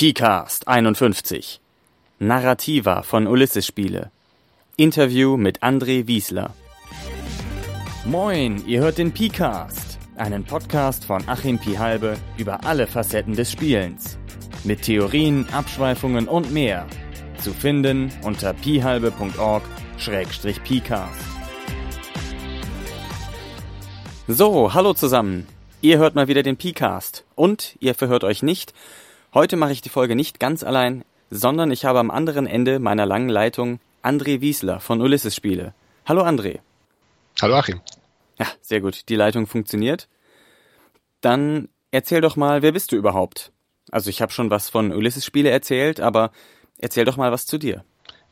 PCAST 51 Narrativa von Ulysses Spiele Interview mit André Wiesler Moin, ihr hört den PCAST, einen Podcast von Achim Pihalbe über alle Facetten des Spielens. Mit Theorien, Abschweifungen und mehr. Zu finden unter pihalbe.org-pcast. So, hallo zusammen. Ihr hört mal wieder den PCAST. Und ihr verhört euch nicht. Heute mache ich die Folge nicht ganz allein, sondern ich habe am anderen Ende meiner langen Leitung André Wiesler von Ulysses Spiele. Hallo André. Hallo Achim. Ja, sehr gut. Die Leitung funktioniert. Dann erzähl doch mal, wer bist du überhaupt? Also ich habe schon was von Ulysses Spiele erzählt, aber erzähl doch mal was zu dir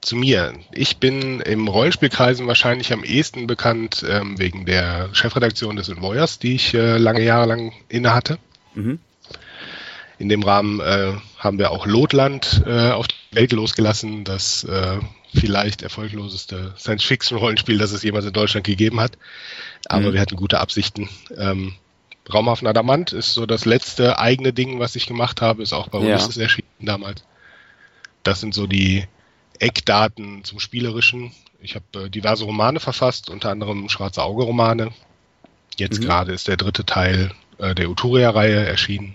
zu mir. Ich bin im Rollenspielkreisen wahrscheinlich am ehesten bekannt ähm, wegen der Chefredaktion des Envoyers, die ich äh, lange Jahre lang inne hatte. Mhm. In dem Rahmen äh, haben wir auch Lotland äh, auf die Welt losgelassen, das äh, vielleicht erfolgloseste Science-Fiction-Rollenspiel, das es jemals in Deutschland gegeben hat. Aber mhm. wir hatten gute Absichten. Ähm, Raumhafen Adamant ist so das letzte eigene Ding, was ich gemacht habe, ist auch bei uns ja. erschienen damals. Das sind so die Eckdaten zum Spielerischen. Ich habe äh, diverse Romane verfasst, unter anderem Schwarze Auge-Romane. Jetzt mhm. gerade ist der dritte Teil äh, der Uturia-Reihe erschienen.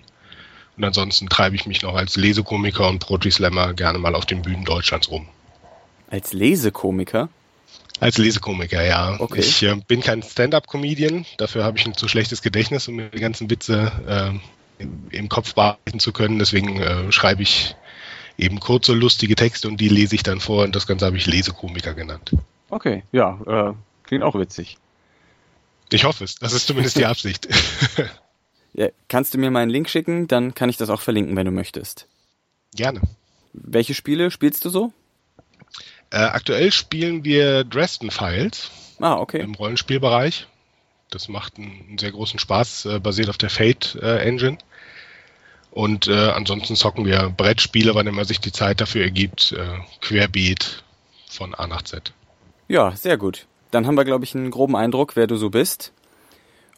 Und ansonsten treibe ich mich noch als Lesekomiker und Poetry-Slammer gerne mal auf den Bühnen Deutschlands rum. Als Lesekomiker? Als Lesekomiker, ja. Okay. Ich äh, bin kein Stand-up-Comedian, dafür habe ich ein zu schlechtes Gedächtnis, um mir die ganzen Witze äh, im, im Kopf behalten zu können. Deswegen äh, schreibe ich eben kurze, lustige Texte und die lese ich dann vor und das Ganze habe ich Lesekomiker genannt. Okay, ja, äh, klingt auch witzig. Ich hoffe es, das ist zumindest die Absicht. ja, kannst du mir mal einen Link schicken, dann kann ich das auch verlinken, wenn du möchtest. Gerne. Welche Spiele spielst du so? Äh, aktuell spielen wir Dresden Files. Ah, okay. Im Rollenspielbereich. Das macht einen, einen sehr großen Spaß, äh, basiert auf der Fate äh, Engine. Und äh, ansonsten zocken wir Brettspiele, wann immer sich die Zeit dafür ergibt, äh, querbeet von A nach Z. Ja, sehr gut. Dann haben wir, glaube ich, einen groben Eindruck, wer du so bist.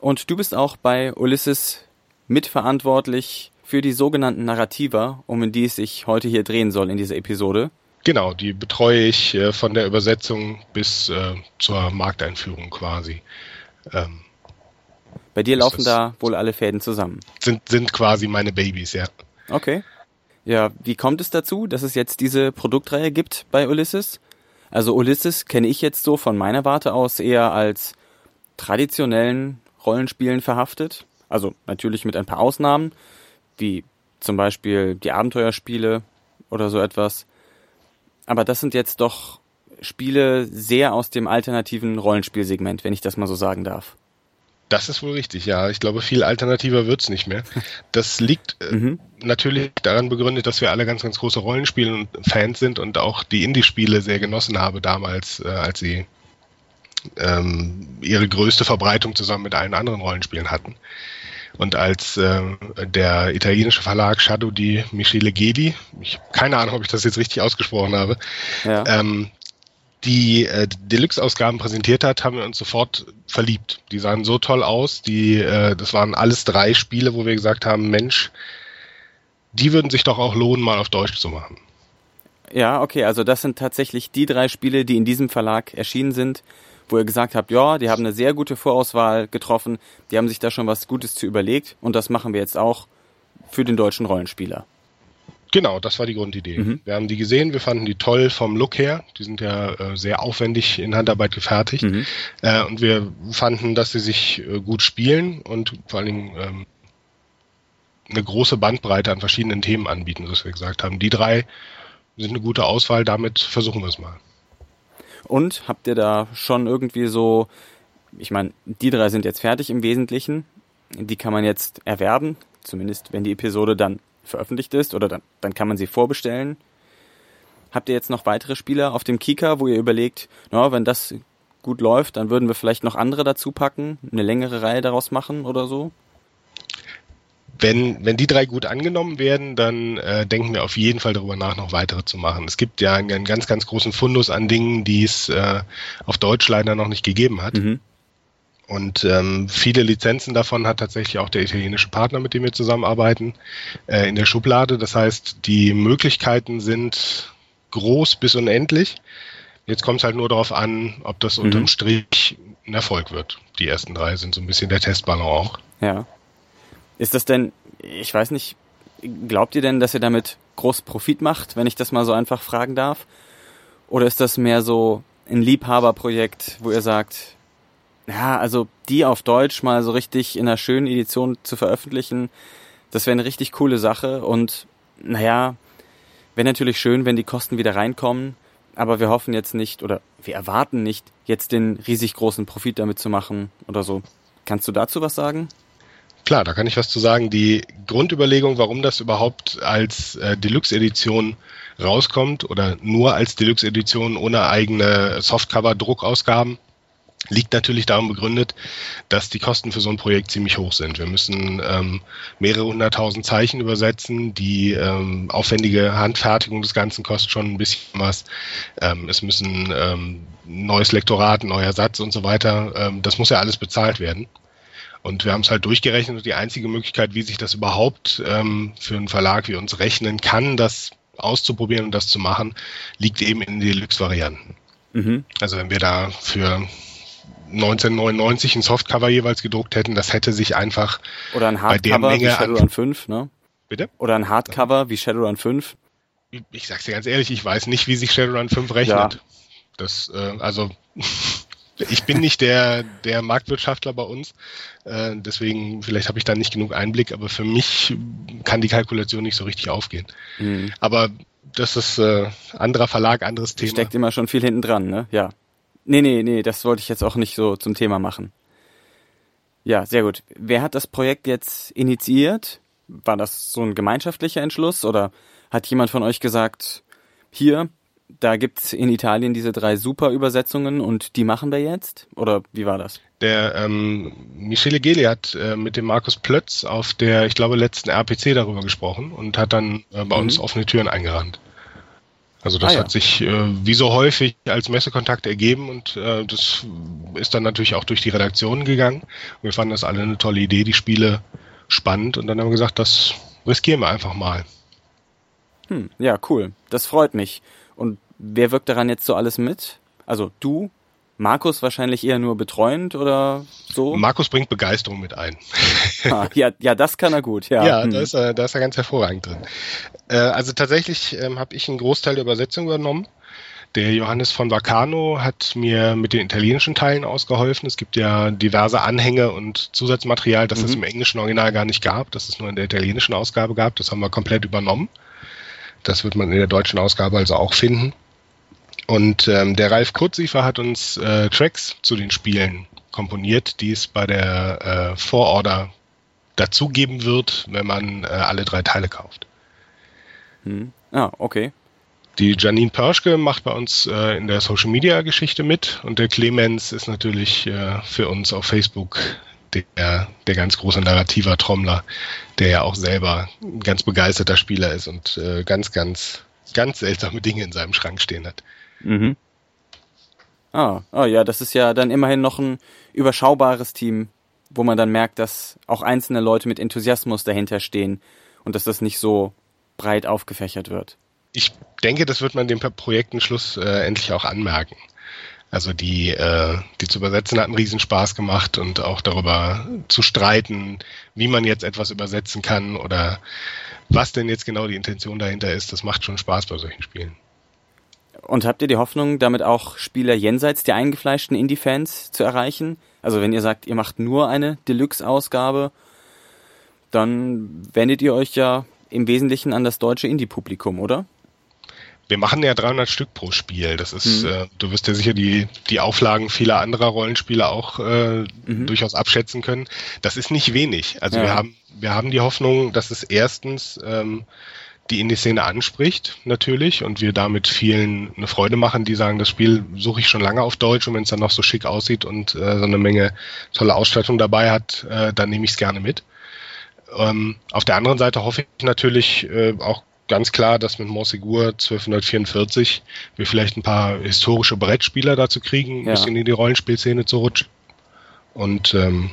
Und du bist auch bei Ulysses mitverantwortlich für die sogenannten Narrativa, um in die es sich heute hier drehen soll in dieser Episode. Genau, die betreue ich äh, von der Übersetzung bis äh, zur Markteinführung quasi. Ähm, bei dir laufen da wohl alle Fäden zusammen. Sind, sind quasi meine Babys, ja. Okay. Ja, wie kommt es dazu, dass es jetzt diese Produktreihe gibt bei Ulysses? Also Ulysses kenne ich jetzt so von meiner Warte aus eher als traditionellen Rollenspielen verhaftet. Also natürlich mit ein paar Ausnahmen, wie zum Beispiel die Abenteuerspiele oder so etwas. Aber das sind jetzt doch Spiele sehr aus dem alternativen Rollenspielsegment, wenn ich das mal so sagen darf. Das ist wohl richtig, ja. Ich glaube, viel alternativer wird's nicht mehr. Das liegt äh, mhm. natürlich daran begründet, dass wir alle ganz, ganz große Rollenspiele und Fans sind und auch die Indie-Spiele sehr genossen habe damals, äh, als sie ähm, ihre größte Verbreitung zusammen mit allen anderen Rollenspielen hatten. Und als äh, der italienische Verlag Shadow di Michele Gedi, ich habe keine Ahnung, ob ich das jetzt richtig ausgesprochen habe, ja. ähm, die äh, Deluxe-Ausgaben präsentiert hat, haben wir uns sofort verliebt. Die sahen so toll aus. Die, äh, das waren alles drei Spiele, wo wir gesagt haben, Mensch, die würden sich doch auch lohnen, mal auf Deutsch zu machen. Ja, okay, also das sind tatsächlich die drei Spiele, die in diesem Verlag erschienen sind, wo ihr gesagt habt, ja, die haben eine sehr gute Vorauswahl getroffen, die haben sich da schon was Gutes zu überlegt und das machen wir jetzt auch für den deutschen Rollenspieler. Genau, das war die Grundidee. Mhm. Wir haben die gesehen, wir fanden die toll vom Look her. Die sind ja äh, sehr aufwendig in Handarbeit gefertigt. Mhm. Äh, und wir fanden, dass sie sich äh, gut spielen und vor allen Dingen ähm, eine große Bandbreite an verschiedenen Themen anbieten, dass wir gesagt haben, die drei sind eine gute Auswahl, damit versuchen wir es mal. Und habt ihr da schon irgendwie so, ich meine, die drei sind jetzt fertig im Wesentlichen, die kann man jetzt erwerben, zumindest wenn die Episode dann veröffentlicht ist oder dann, dann kann man sie vorbestellen. Habt ihr jetzt noch weitere Spiele auf dem Kika, wo ihr überlegt, na, wenn das gut läuft, dann würden wir vielleicht noch andere dazu packen, eine längere Reihe daraus machen oder so? Wenn, wenn die drei gut angenommen werden, dann äh, denken wir auf jeden Fall darüber nach, noch weitere zu machen. Es gibt ja einen, einen ganz, ganz großen Fundus an Dingen, die es äh, auf Deutsch leider noch nicht gegeben hat. Mhm. Und ähm, viele Lizenzen davon hat tatsächlich auch der italienische Partner, mit dem wir zusammenarbeiten, äh, in der Schublade. Das heißt, die Möglichkeiten sind groß bis unendlich. Jetzt kommt es halt nur darauf an, ob das mhm. unterm Strich ein Erfolg wird. Die ersten drei sind so ein bisschen der Testballon auch. Ja. Ist das denn, ich weiß nicht, glaubt ihr denn, dass ihr damit groß Profit macht, wenn ich das mal so einfach fragen darf? Oder ist das mehr so ein Liebhaberprojekt, wo ihr sagt, ja, also die auf Deutsch mal so richtig in einer schönen Edition zu veröffentlichen, das wäre eine richtig coole Sache und naja, wäre natürlich schön, wenn die Kosten wieder reinkommen, aber wir hoffen jetzt nicht oder wir erwarten nicht, jetzt den riesig großen Profit damit zu machen oder so. Kannst du dazu was sagen? Klar, da kann ich was zu sagen. Die Grundüberlegung, warum das überhaupt als äh, Deluxe-Edition rauskommt oder nur als Deluxe-Edition ohne eigene Softcover-Druckausgaben, liegt natürlich darum begründet, dass die Kosten für so ein Projekt ziemlich hoch sind. Wir müssen ähm, mehrere hunderttausend Zeichen übersetzen. Die ähm, aufwendige Handfertigung des Ganzen kostet schon ein bisschen was. Ähm, es müssen ähm, neues Lektorat, neuer Satz und so weiter. Ähm, das muss ja alles bezahlt werden. Und wir haben es halt durchgerechnet und die einzige Möglichkeit, wie sich das überhaupt ähm, für einen Verlag wie uns rechnen kann, das auszuprobieren und das zu machen, liegt eben in den Deluxe-Varianten. Mhm. Also wenn wir da für 1999 ein Softcover jeweils gedruckt hätten, das hätte sich einfach Oder ein Hardcover wie Shadowrun 5, ne? Bitte? Oder ein Hardcover wie Shadowrun 5. Ich, ich sag's dir ganz ehrlich, ich weiß nicht, wie sich Shadowrun 5 rechnet. Ja. Das, äh, also ich bin nicht der, der Marktwirtschaftler bei uns, äh, deswegen vielleicht habe ich da nicht genug Einblick, aber für mich kann die Kalkulation nicht so richtig aufgehen. Mhm. Aber das ist äh, anderer Verlag, anderes Thema. Steckt immer schon viel hinten dran, ne? Ja. Nee, nee, nee, das wollte ich jetzt auch nicht so zum Thema machen. Ja, sehr gut. Wer hat das Projekt jetzt initiiert? War das so ein gemeinschaftlicher Entschluss oder hat jemand von euch gesagt, hier, da gibt's in Italien diese drei super Übersetzungen und die machen wir jetzt? Oder wie war das? Der ähm, Michele Geli hat äh, mit dem Markus Plötz auf der, ich glaube, letzten RPC darüber gesprochen und hat dann äh, bei mhm. uns offene Türen eingerannt. Also das ah, ja. hat sich äh, wie so häufig als Messekontakt ergeben und äh, das ist dann natürlich auch durch die Redaktion gegangen. wir fanden das alle eine tolle Idee, die Spiele spannend und dann haben wir gesagt, das riskieren wir einfach mal. Hm, ja, cool. Das freut mich. Und wer wirkt daran jetzt so alles mit? Also du, Markus wahrscheinlich eher nur betreuend oder so? Markus bringt Begeisterung mit ein. Ah, ja, ja, das kann er gut, ja. Ja, hm. da, ist er, da ist er ganz hervorragend drin. Äh, also tatsächlich ähm, habe ich einen Großteil der Übersetzung übernommen. Der Johannes von Vacano hat mir mit den italienischen Teilen ausgeholfen. Es gibt ja diverse Anhänge und Zusatzmaterial, das mhm. es im englischen Original gar nicht gab, das es nur in der italienischen Ausgabe gab. Das haben wir komplett übernommen. Das wird man in der deutschen Ausgabe also auch finden. Und ähm, der Ralf Kurziefer hat uns äh, Tracks zu den Spielen komponiert, die es bei der äh, Vororder dazugeben wird, wenn man äh, alle drei Teile kauft. Hm. Ah, okay. Die Janine Perschke macht bei uns äh, in der Social Media Geschichte mit und der Clemens ist natürlich äh, für uns auf Facebook der, der ganz große narrativer Trommler, der ja auch selber ein ganz begeisterter Spieler ist und äh, ganz, ganz, ganz seltsame Dinge in seinem Schrank stehen hat. Mhm. Ah, oh ja, das ist ja dann immerhin noch ein überschaubares Team, wo man dann merkt, dass auch einzelne Leute mit Enthusiasmus dahinter stehen und dass das nicht so breit aufgefächert wird. Ich denke, das wird man dem Projektenschluss äh, endlich auch anmerken. Also die, äh, die zu übersetzen hat einen Riesenspaß gemacht und auch darüber zu streiten, wie man jetzt etwas übersetzen kann oder was denn jetzt genau die Intention dahinter ist, das macht schon Spaß bei solchen Spielen. Und habt ihr die Hoffnung, damit auch Spieler jenseits der eingefleischten Indie-Fans zu erreichen? Also wenn ihr sagt, ihr macht nur eine Deluxe-Ausgabe, dann wendet ihr euch ja im Wesentlichen an das deutsche Indie-Publikum, oder? Wir machen ja 300 Stück pro Spiel. Das ist, mhm. äh, du wirst ja sicher die, die Auflagen vieler anderer Rollenspiele auch äh, mhm. durchaus abschätzen können. Das ist nicht wenig. Also ja. wir haben, wir haben die Hoffnung, dass es erstens ähm, die Indie-Szene anspricht, natürlich, und wir damit vielen eine Freude machen, die sagen, das Spiel suche ich schon lange auf Deutsch und wenn es dann noch so schick aussieht und äh, so eine Menge tolle Ausstattung dabei hat, äh, dann nehme ich es gerne mit. Ähm, auf der anderen Seite hoffe ich natürlich äh, auch ganz klar, dass mit Morsegur 1244 wir vielleicht ein paar historische Brettspieler dazu kriegen, ein ja. bisschen in die Rollenspielszene zu rutschen. Und ähm,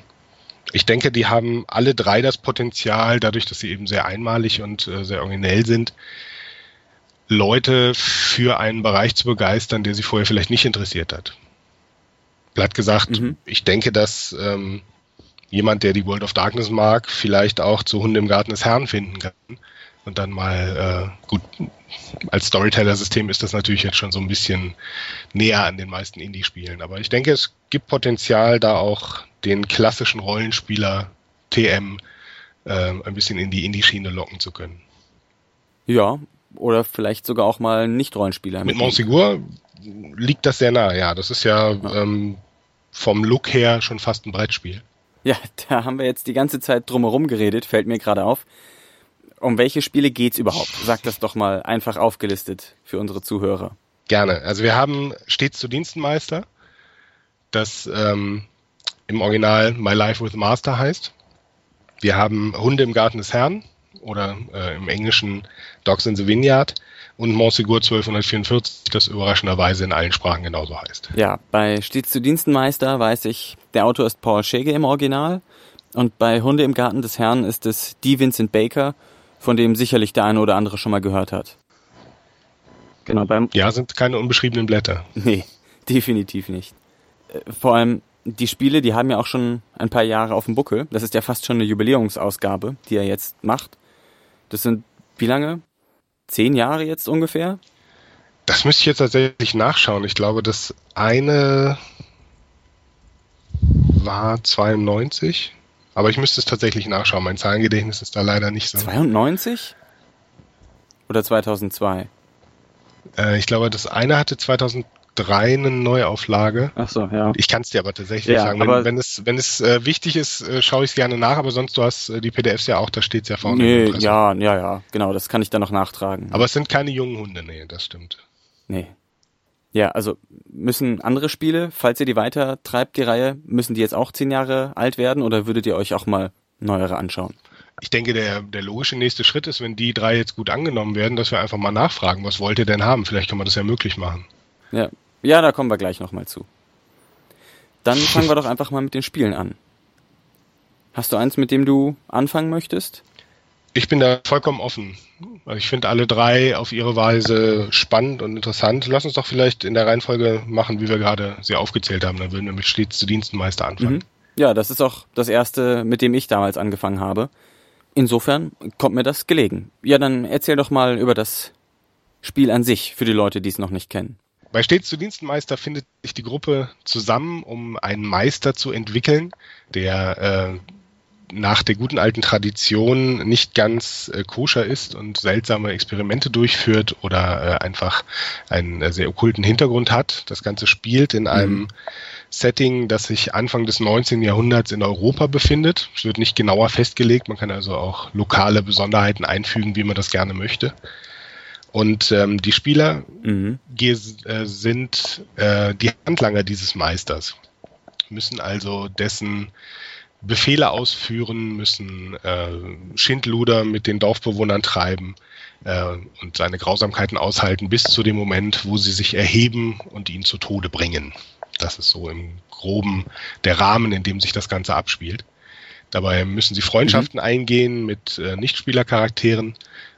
ich denke, die haben alle drei das Potenzial, dadurch, dass sie eben sehr einmalig und äh, sehr originell sind, Leute für einen Bereich zu begeistern, der sie vorher vielleicht nicht interessiert hat. Platt gesagt, mhm. ich denke, dass ähm, jemand, der die World of Darkness mag, vielleicht auch zu Hunde im Garten des Herrn finden kann. Und dann mal, äh, gut, als Storyteller-System ist das natürlich jetzt schon so ein bisschen näher an den meisten Indie-Spielen. Aber ich denke, es gibt Potenzial, da auch den klassischen Rollenspieler TM äh, ein bisschen in die Indie-Schiene locken zu können. Ja, oder vielleicht sogar auch mal Nicht-Rollenspieler. Mit Monsigur liegt das sehr nah, ja. Das ist ja, ja. Ähm, vom Look her schon fast ein Brettspiel. Ja, da haben wir jetzt die ganze Zeit drumherum geredet, fällt mir gerade auf. Um welche Spiele geht's überhaupt? Sag das doch mal einfach aufgelistet für unsere Zuhörer. Gerne. Also wir haben stets zu Dienstenmeister, das ähm, im Original My Life with Master heißt. Wir haben Hunde im Garten des Herrn oder äh, im Englischen Dogs in the Vineyard und Montsegur 1244, das überraschenderweise in allen Sprachen genauso heißt. Ja, bei Stets zu Dienstenmeister weiß ich, der Autor ist Paul Schege im Original und bei Hunde im Garten des Herrn ist es die Vincent Baker, von dem sicherlich der eine oder andere schon mal gehört hat. Genau, beim ja, sind keine unbeschriebenen Blätter. Nee, definitiv nicht. Äh, vor allem die Spiele, die haben ja auch schon ein paar Jahre auf dem Buckel. Das ist ja fast schon eine Jubiläumsausgabe, die er jetzt macht. Das sind wie lange? Zehn Jahre jetzt ungefähr? Das müsste ich jetzt tatsächlich nachschauen. Ich glaube, das eine war 92. Aber ich müsste es tatsächlich nachschauen. Mein Zahlengedächtnis ist da leider nicht so. 92? Oder 2002? Äh, ich glaube, das eine hatte 2003 eine Neuauflage. Ach so, ja. Ich kann es dir aber tatsächlich ja, sagen. Wenn, wenn, es, wenn es äh, wichtig ist, äh, schaue ich es gerne nach, aber sonst du hast äh, die PDFs ja auch, da steht es ja vorne. Nee, ja, ja, ja, genau, das kann ich dann noch nachtragen. Aber es sind keine jungen Hunde, nee, das stimmt. Nee. Ja, also müssen andere Spiele, falls ihr die weiter treibt, die Reihe, müssen die jetzt auch zehn Jahre alt werden oder würdet ihr euch auch mal neuere anschauen? Ich denke, der, der logische nächste Schritt ist, wenn die drei jetzt gut angenommen werden, dass wir einfach mal nachfragen, was wollt ihr denn haben? Vielleicht kann man das ja möglich machen. Ja, ja da kommen wir gleich nochmal zu. Dann fangen wir doch einfach mal mit den Spielen an. Hast du eins, mit dem du anfangen möchtest? Ich bin da vollkommen offen. Also ich finde alle drei auf ihre Weise spannend und interessant. Lass uns doch vielleicht in der Reihenfolge machen, wie wir gerade sie aufgezählt haben. Dann würden wir mit stets zu Dienstenmeister anfangen. Mhm. Ja, das ist auch das erste, mit dem ich damals angefangen habe. Insofern kommt mir das gelegen. Ja, dann erzähl doch mal über das Spiel an sich für die Leute, die es noch nicht kennen. Bei Stets zu Dienstenmeister findet sich die Gruppe zusammen, um einen Meister zu entwickeln, der äh, nach der guten alten Tradition nicht ganz äh, koscher ist und seltsame Experimente durchführt oder äh, einfach einen äh, sehr okkulten Hintergrund hat. Das Ganze spielt in einem mhm. Setting, das sich Anfang des 19. Jahrhunderts in Europa befindet. Es wird nicht genauer festgelegt, man kann also auch lokale Besonderheiten einfügen, wie man das gerne möchte. Und ähm, die Spieler mhm. äh, sind äh, die Handlanger dieses Meisters, müssen also dessen Befehle ausführen, müssen äh, Schindluder mit den Dorfbewohnern treiben äh, und seine Grausamkeiten aushalten bis zu dem Moment, wo sie sich erheben und ihn zu Tode bringen. Das ist so im groben der Rahmen, in dem sich das Ganze abspielt. Dabei müssen sie Freundschaften mhm. eingehen mit äh, Nichtspielercharakteren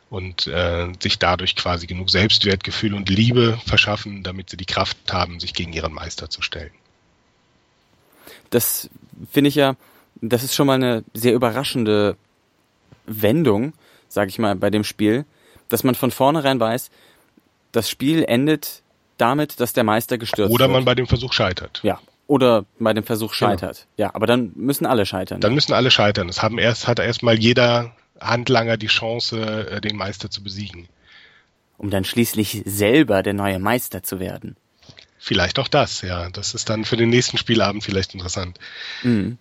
und äh, sich dadurch quasi genug Selbstwertgefühl und Liebe verschaffen, damit sie die Kraft haben, sich gegen ihren Meister zu stellen. Das finde ich ja das ist schon mal eine sehr überraschende Wendung, sag ich mal, bei dem Spiel, dass man von vornherein weiß, das Spiel endet damit, dass der Meister gestürzt Oder wird. Oder man bei dem Versuch scheitert. Ja. Oder bei dem Versuch genau. scheitert. Genau. Ja, aber dann müssen alle scheitern. Dann müssen alle scheitern. Es haben erst, hat erstmal jeder Handlanger die Chance, äh, den Meister zu besiegen. Um dann schließlich selber der neue Meister zu werden. Vielleicht auch das, ja. Das ist dann für den nächsten Spielabend vielleicht interessant. Mhm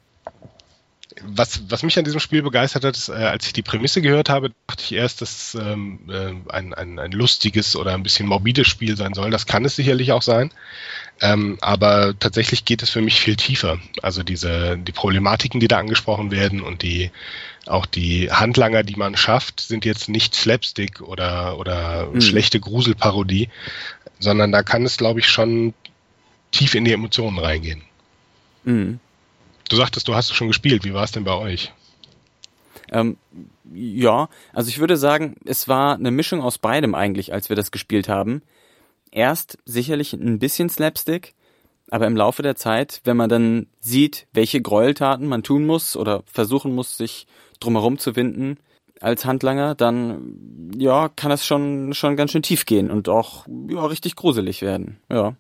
was, was mich an diesem Spiel begeistert hat, ist, äh, als ich die Prämisse gehört habe, dachte ich erst, dass ähm, äh, ein, ein, ein lustiges oder ein bisschen morbides Spiel sein soll. Das kann es sicherlich auch sein. Ähm, aber tatsächlich geht es für mich viel tiefer. Also diese, die Problematiken, die da angesprochen werden und die, auch die Handlanger, die man schafft, sind jetzt nicht Slapstick oder, oder mhm. schlechte Gruselparodie, sondern da kann es, glaube ich, schon tief in die Emotionen reingehen. Mhm Du sagtest, du hast schon gespielt. Wie war es denn bei euch? Ähm, ja, also ich würde sagen, es war eine Mischung aus beidem eigentlich, als wir das gespielt haben. Erst sicherlich ein bisschen Slapstick, aber im Laufe der Zeit, wenn man dann sieht, welche Gräueltaten man tun muss oder versuchen muss, sich drumherum zu winden als Handlanger, dann ja, kann das schon schon ganz schön tief gehen und auch ja, richtig gruselig werden. Ja.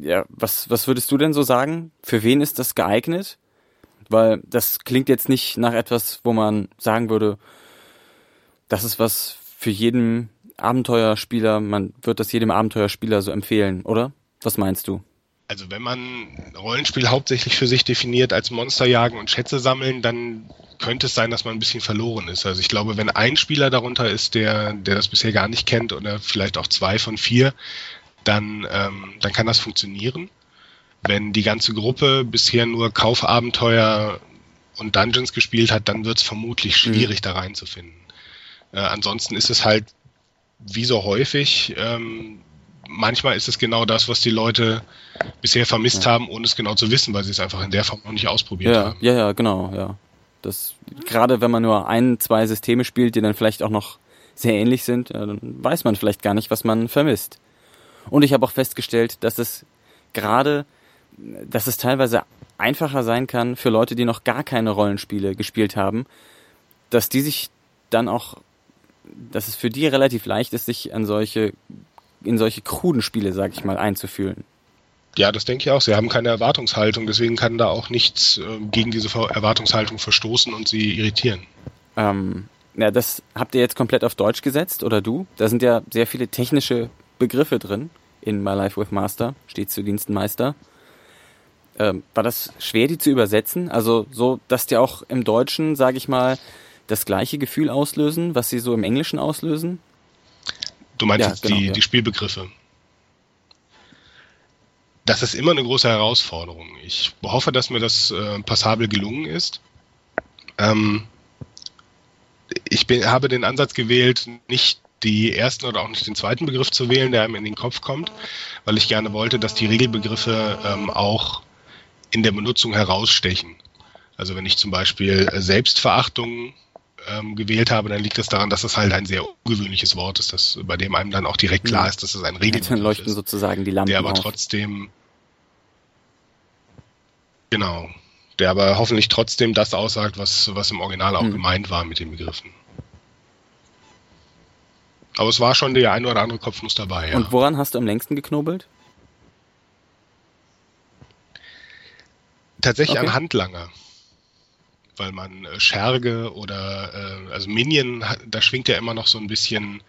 Ja, was was würdest du denn so sagen? Für wen ist das geeignet? Weil das klingt jetzt nicht nach etwas, wo man sagen würde, das ist was für jeden Abenteuerspieler, man wird das jedem Abenteuerspieler so empfehlen, oder? Was meinst du? Also wenn man Rollenspiel hauptsächlich für sich definiert als Monster jagen und Schätze sammeln, dann könnte es sein, dass man ein bisschen verloren ist. Also ich glaube, wenn ein Spieler darunter ist, der, der das bisher gar nicht kennt oder vielleicht auch zwei von vier, dann, ähm, dann kann das funktionieren. Wenn die ganze Gruppe bisher nur Kaufabenteuer und Dungeons gespielt hat, dann wird es vermutlich mhm. schwierig, mhm. da reinzufinden. Äh, ansonsten ist es halt wie so häufig, ähm, manchmal ist es genau das, was die Leute bisher vermisst ja. haben, ohne es genau zu wissen, weil sie es einfach in der Form noch nicht ausprobiert ja, haben. Ja, ja, genau, ja. Das, gerade wenn man nur ein, zwei Systeme spielt, die dann vielleicht auch noch sehr ähnlich sind, dann weiß man vielleicht gar nicht, was man vermisst. Und ich habe auch festgestellt, dass es gerade dass es teilweise einfacher sein kann für Leute, die noch gar keine Rollenspiele gespielt haben, dass die sich dann auch, dass es für die relativ leicht ist, sich an solche, in solche kruden Spiele, sag ich mal, einzufühlen. Ja, das denke ich auch. Sie haben keine Erwartungshaltung, deswegen kann da auch nichts äh, gegen diese Erwartungshaltung verstoßen und sie irritieren. Ähm, ja, das habt ihr jetzt komplett auf Deutsch gesetzt oder du? Da sind ja sehr viele technische Begriffe drin in My Life with Master, steht zu Dienstenmeister. Ähm, war das schwer, die zu übersetzen? Also so, dass die auch im Deutschen, sage ich mal, das gleiche Gefühl auslösen, was sie so im Englischen auslösen? Du meinst ja, jetzt genau, die, ja. die Spielbegriffe? Das ist immer eine große Herausforderung. Ich hoffe, dass mir das äh, passabel gelungen ist. Ähm, ich bin, habe den Ansatz gewählt, nicht die ersten oder auch nicht den zweiten Begriff zu wählen, der einem in den Kopf kommt, weil ich gerne wollte, dass die Regelbegriffe ähm, auch in der Benutzung herausstechen. Also wenn ich zum Beispiel äh, Selbstverachtung ähm, gewählt habe, dann liegt es das daran, dass das halt ein sehr ungewöhnliches Wort ist, das, bei dem einem dann auch direkt klar mhm. ist, dass es ein Regelbegriff dann leuchten ist. sozusagen die Lampen Der aber auf. trotzdem genau, der aber hoffentlich trotzdem das aussagt, was, was im Original auch mhm. gemeint war mit den Begriffen. Aber es war schon der ein oder andere Kopfnuss dabei. Ja. Und woran hast du am längsten geknobelt? tatsächlich okay. an Handlanger. Weil man äh, Scherge oder äh, also Minion, da schwingt ja immer noch so ein bisschen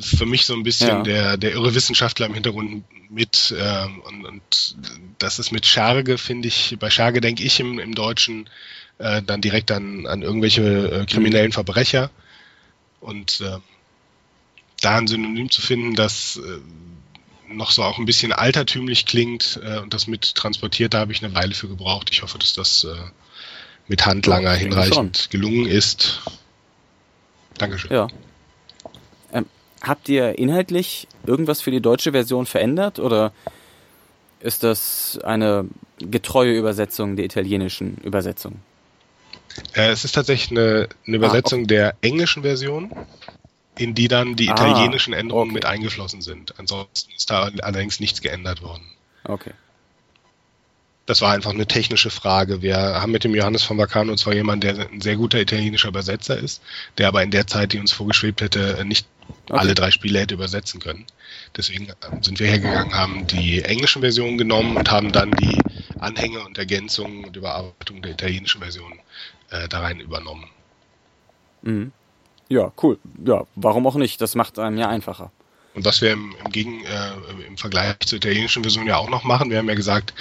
für mich so ein bisschen ja. der, der irre Wissenschaftler im Hintergrund mit. Äh, und, und das ist mit Scherge, finde ich, bei Scherge denke ich im, im Deutschen äh, dann direkt an, an irgendwelche äh, kriminellen. Verbrecher. Und äh, da ein Synonym zu finden, das äh, noch so auch ein bisschen altertümlich klingt äh, und das mit transportiert, da habe ich eine Weile für gebraucht. Ich hoffe, dass das äh, mit Handlanger ja, hinreichend gelungen ist. Dankeschön. Ja. Ähm, habt ihr inhaltlich irgendwas für die deutsche Version verändert oder ist das eine getreue Übersetzung der italienischen Übersetzung? Äh, es ist tatsächlich eine, eine Übersetzung ah, okay. der englischen Version in die dann die ah, italienischen Änderungen okay. mit eingeflossen sind. Ansonsten ist da allerdings nichts geändert worden. Okay. Das war einfach eine technische Frage. Wir haben mit dem Johannes von Vacano zwar jemanden, der ein sehr guter italienischer Übersetzer ist, der aber in der Zeit, die uns vorgeschwebt hätte, nicht okay. alle drei Spiele hätte übersetzen können. Deswegen sind wir hergegangen, haben die englischen Versionen genommen und haben dann die Anhänge und Ergänzungen und Überarbeitung der italienischen Version äh, da rein übernommen. Mhm. Ja, cool. Ja, warum auch nicht? Das macht einem ja einfacher. Und was wir im, im, Gegen, äh, im Vergleich zur italienischen Version ja auch noch machen, wir haben ja gesagt,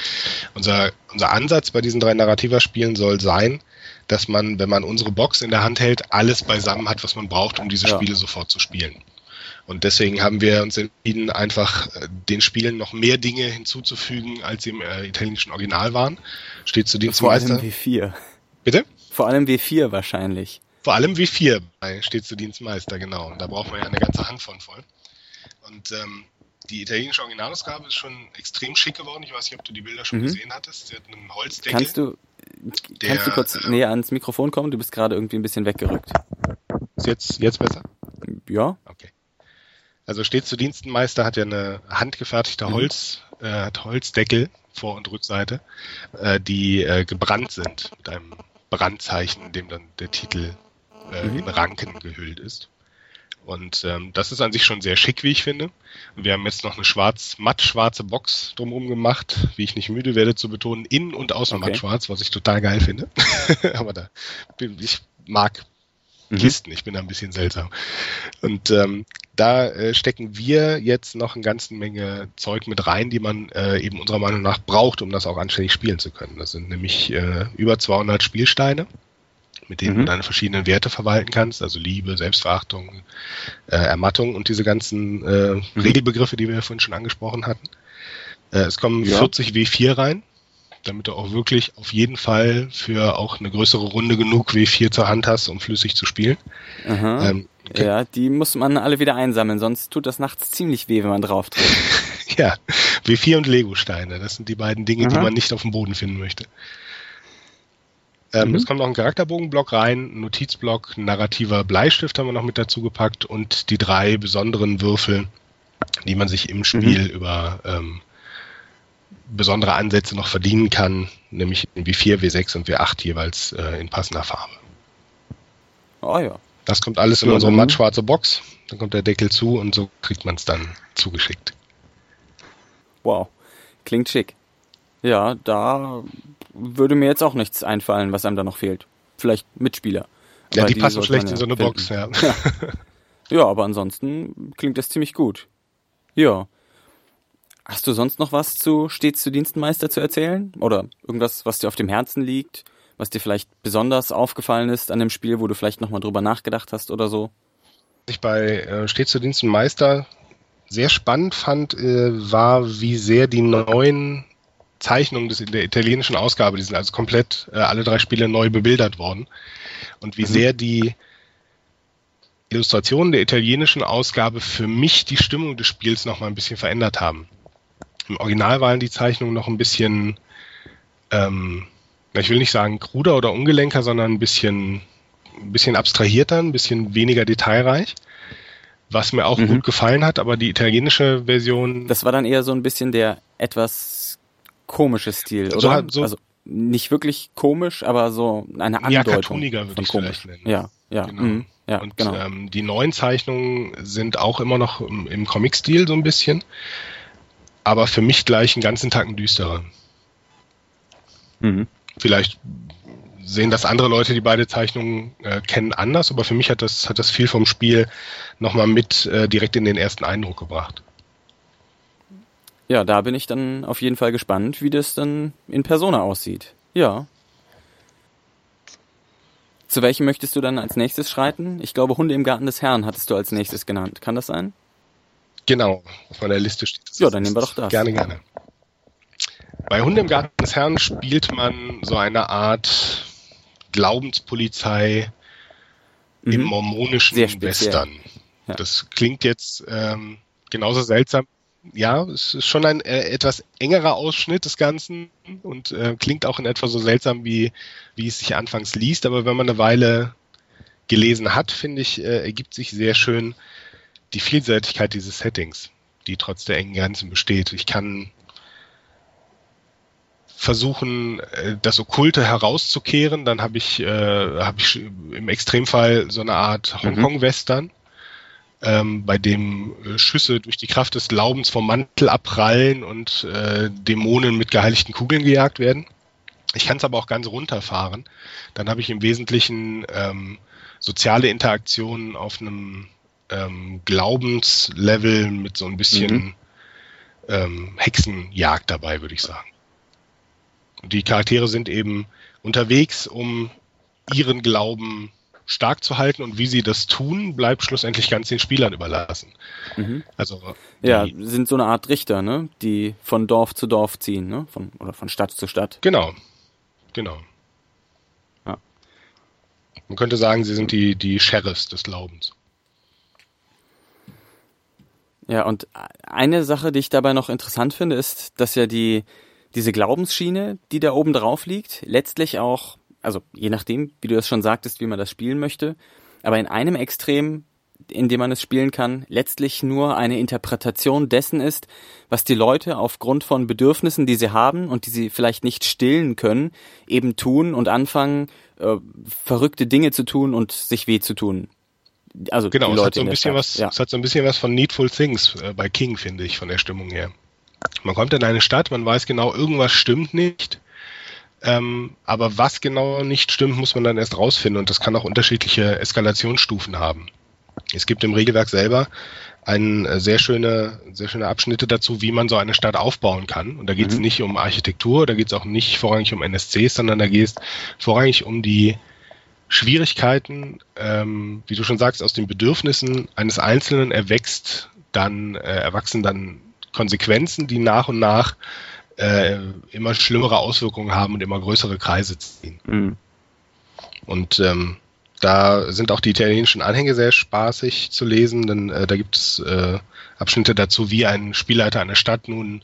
unser, unser Ansatz bei diesen drei Narrativa-Spielen soll sein, dass man, wenn man unsere Box in der Hand hält, alles beisammen hat, was man braucht, um diese ja. Spiele sofort zu spielen. Und deswegen haben wir uns entschieden, einfach äh, den Spielen noch mehr Dinge hinzuzufügen, als sie im äh, italienischen Original waren. Steht zu Dienstmeister. Vor allem W4. Bitte? Vor allem W4 wahrscheinlich. Vor allem W4 bei steht zu Dienstmeister, genau. Und da braucht man ja eine ganze Hand von voll. Und ähm, die italienische Originalausgabe ist schon extrem schick geworden. Ich weiß nicht, ob du die Bilder schon mhm. gesehen hattest. Sie hat einen Holzdeckel. Kannst du, der, kannst du kurz äh, näher ans Mikrofon kommen? Du bist gerade irgendwie ein bisschen weggerückt. Ist jetzt, jetzt besser? Ja. Okay. Also steht zu Dienstenmeister hat ja eine handgefertigte mhm. Holz, äh, hat Holzdeckel Vor- und Rückseite, äh, die äh, gebrannt sind mit einem Brandzeichen, in dem dann der Titel äh, mhm. in Ranken gehüllt ist. Und ähm, das ist an sich schon sehr schick, wie ich finde. Und wir haben jetzt noch eine schwarz, matt schwarze Box drumherum gemacht, wie ich nicht müde werde zu betonen, innen und außen okay. matt schwarz, was ich total geil finde. Aber da bin, ich mag mhm. Kisten, ich bin da ein bisschen seltsam. Und ähm, da äh, stecken wir jetzt noch eine ganze Menge Zeug mit rein, die man äh, eben unserer Meinung nach braucht, um das auch anständig spielen zu können. Das sind nämlich äh, über 200 Spielsteine mit denen mhm. du deine verschiedenen Werte verwalten kannst, also Liebe, Selbstverachtung, äh, Ermattung und diese ganzen äh, mhm. Regelbegriffe, die wir vorhin schon angesprochen hatten. Äh, es kommen ja. 40 W4 rein, damit du auch wirklich auf jeden Fall für auch eine größere Runde genug W4 zur Hand hast, um flüssig zu spielen. Ähm, ja, die muss man alle wieder einsammeln, sonst tut das nachts ziemlich weh, wenn man drauf tritt. ja, W4 und Lego-Steine, das sind die beiden Dinge, Aha. die man nicht auf dem Boden finden möchte. Ähm, mhm. Es kommt noch ein Charakterbogenblock rein, ein Notizblock, narrativer Bleistift haben wir noch mit dazu gepackt und die drei besonderen Würfel, die man sich im Spiel mhm. über ähm, besondere Ansätze noch verdienen kann, nämlich in W4, W6 und W8 jeweils äh, in passender Farbe. Oh ja. Das kommt alles in unsere mattschwarze Box, dann kommt der Deckel zu und so kriegt man es dann zugeschickt. Wow, klingt schick. Ja, da würde mir jetzt auch nichts einfallen, was einem da noch fehlt. Vielleicht Mitspieler. Ja, die, die passen schlecht in so eine finden. Box, ja. ja. ja. aber ansonsten klingt das ziemlich gut. Ja. Hast du sonst noch was zu Stets zu Dienstenmeister zu erzählen? Oder irgendwas, was dir auf dem Herzen liegt? Was dir vielleicht besonders aufgefallen ist an dem Spiel, wo du vielleicht nochmal drüber nachgedacht hast oder so? Was ich bei äh, Stets zu Dienstenmeister sehr spannend fand, äh, war, wie sehr die neuen Zeichnungen des, in der italienischen Ausgabe, die sind also komplett äh, alle drei Spiele neu bebildert worden. Und wie mhm. sehr die Illustrationen der italienischen Ausgabe für mich die Stimmung des Spiels noch mal ein bisschen verändert haben. Im Original waren die Zeichnungen noch ein bisschen, ähm, ich will nicht sagen kruder oder ungelenker, sondern ein bisschen, ein bisschen abstrahierter, ein bisschen weniger detailreich was mir auch mhm. gut gefallen hat, aber die italienische Version. Das war dann eher so ein bisschen der etwas komische Stil, oder? So, halt so also nicht wirklich komisch, aber so eine Andeutung ja, von komisch. Nennen. Ja, ja, genau. Mhm, ja, und genau. ähm, die neuen Zeichnungen sind auch immer noch im, im Comic-Stil so ein bisschen, aber für mich gleich einen ganzen Tacken düsterer. Mhm. Vielleicht sehen das andere Leute, die beide Zeichnungen äh, kennen, anders, aber für mich hat das, hat das viel vom Spiel nochmal mit äh, direkt in den ersten Eindruck gebracht. Ja, da bin ich dann auf jeden Fall gespannt, wie das dann in Persona aussieht. Ja. Zu welchem möchtest du dann als nächstes schreiten? Ich glaube, Hunde im Garten des Herrn hattest du als nächstes genannt. Kann das sein? Genau, auf meiner Liste steht das. Ja, dann nehmen wir doch das. Gerne, gerne. Bei Hunde im Garten des Herrn spielt man so eine Art Glaubenspolizei mhm. im mormonischen Western. Ja. Das klingt jetzt ähm, genauso seltsam ja, es ist schon ein äh, etwas engerer Ausschnitt des Ganzen und äh, klingt auch in etwa so seltsam, wie, wie es sich anfangs liest. Aber wenn man eine Weile gelesen hat, finde ich, äh, ergibt sich sehr schön die Vielseitigkeit dieses Settings, die trotz der engen Grenzen besteht. Ich kann versuchen, äh, das Okkulte herauszukehren, dann habe ich, äh, hab ich im Extremfall so eine Art mhm. Hongkong-Western. Mhm ähm, bei dem äh, Schüsse durch die Kraft des Glaubens vom Mantel abprallen und äh, Dämonen mit geheiligten Kugeln gejagt werden. Ich kann es aber auch ganz runterfahren. Dann habe ich im Wesentlichen ähm, soziale Interaktionen auf einem ähm, Glaubenslevel mit so ein bisschen mhm. ähm, Hexenjagd dabei, würde ich sagen. Und die Charaktere sind eben unterwegs, um ihren Glauben stark zu halten und wie sie das tun, bleibt schlussendlich ganz den Spielern überlassen. Mhm. Also ja, sind so eine Art Richter, ne, die von Dorf zu Dorf ziehen, ne, von oder von Stadt zu Stadt. Genau, genau. Ja. Man könnte sagen, sie sind die die Sheriffs des Glaubens. Ja, und eine Sache, die ich dabei noch interessant finde, ist, dass ja die, diese Glaubensschiene, die da oben drauf liegt, letztlich auch, also je nachdem, wie du das schon sagtest, wie man das spielen möchte, aber in einem Extrem, in dem man es spielen kann, letztlich nur eine Interpretation dessen ist, was die Leute aufgrund von Bedürfnissen, die sie haben und die sie vielleicht nicht stillen können, eben tun und anfangen, äh, verrückte Dinge zu tun und sich weh zu tun. Also genau, die Leute es hat so ein bisschen was, ja. es hat so ein bisschen was von Needful Things äh, bei King, finde ich, von der Stimmung her. Man kommt in eine Stadt, man weiß genau, irgendwas stimmt nicht. Ähm, aber was genau nicht stimmt, muss man dann erst rausfinden und das kann auch unterschiedliche Eskalationsstufen haben. Es gibt im Regelwerk selber ein äh, sehr schöne, sehr schöne Abschnitte dazu, wie man so eine Stadt aufbauen kann. Und da geht es mhm. nicht um Architektur, da geht es auch nicht vorrangig um NSCs, sondern da geht es vorrangig um die Schwierigkeiten, ähm, wie du schon sagst, aus den Bedürfnissen eines Einzelnen erwächst dann, äh, erwachsen dann Konsequenzen, die nach und nach äh, immer schlimmere Auswirkungen haben und immer größere Kreise ziehen. Mhm. Und ähm, da sind auch die italienischen Anhänge sehr spaßig zu lesen, denn äh, da gibt es äh, Abschnitte dazu, wie ein Spielleiter eine Stadt nun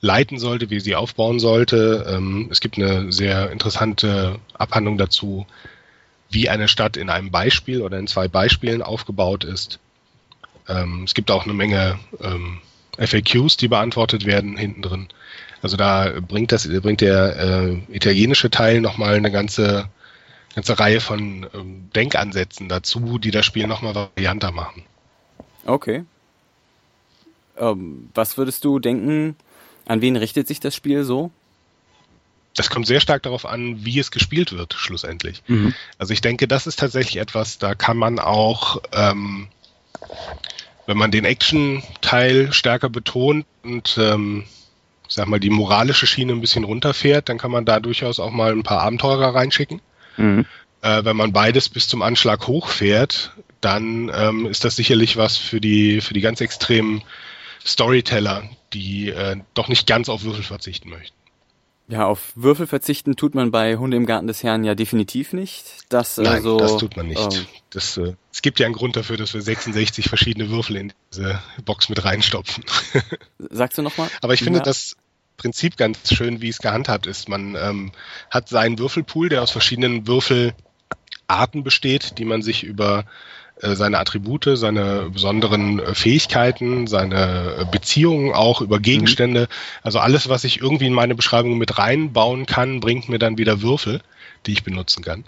leiten sollte, wie sie aufbauen sollte. Ähm, es gibt eine sehr interessante Abhandlung dazu, wie eine Stadt in einem Beispiel oder in zwei Beispielen aufgebaut ist. Ähm, es gibt auch eine Menge ähm, FAQs, die beantwortet werden hinten drin. Also da bringt das bringt der äh, italienische Teil nochmal eine ganze ganze Reihe von ähm, Denkansätzen dazu, die das Spiel nochmal varianter machen. Okay. Ähm, was würdest du denken, an wen richtet sich das Spiel so? Das kommt sehr stark darauf an, wie es gespielt wird, schlussendlich. Mhm. Also ich denke, das ist tatsächlich etwas, da kann man auch, ähm, wenn man den Action-Teil stärker betont und ähm, ich sag mal, die moralische Schiene ein bisschen runterfährt, dann kann man da durchaus auch mal ein paar Abenteurer reinschicken. Mhm. Äh, wenn man beides bis zum Anschlag hochfährt, dann ähm, ist das sicherlich was für die, für die ganz extremen Storyteller, die äh, doch nicht ganz auf Würfel verzichten möchten. Ja, auf Würfel verzichten tut man bei Hunde im Garten des Herrn ja definitiv nicht. Das, Nein, also, das tut man nicht. Ähm, das, äh, es gibt ja einen Grund dafür, dass wir 66 verschiedene Würfel in diese Box mit reinstopfen. Sagst du nochmal? Aber ich finde, ja. das, Prinzip ganz schön, wie es gehandhabt ist. Man ähm, hat seinen Würfelpool, der aus verschiedenen Würfelarten besteht, die man sich über seine Attribute, seine besonderen äh, Fähigkeiten, seine äh, Beziehungen auch über Gegenstände, mhm. also alles, was ich irgendwie in meine Beschreibung mit reinbauen kann, bringt mir dann wieder Würfel, die ich benutzen kann.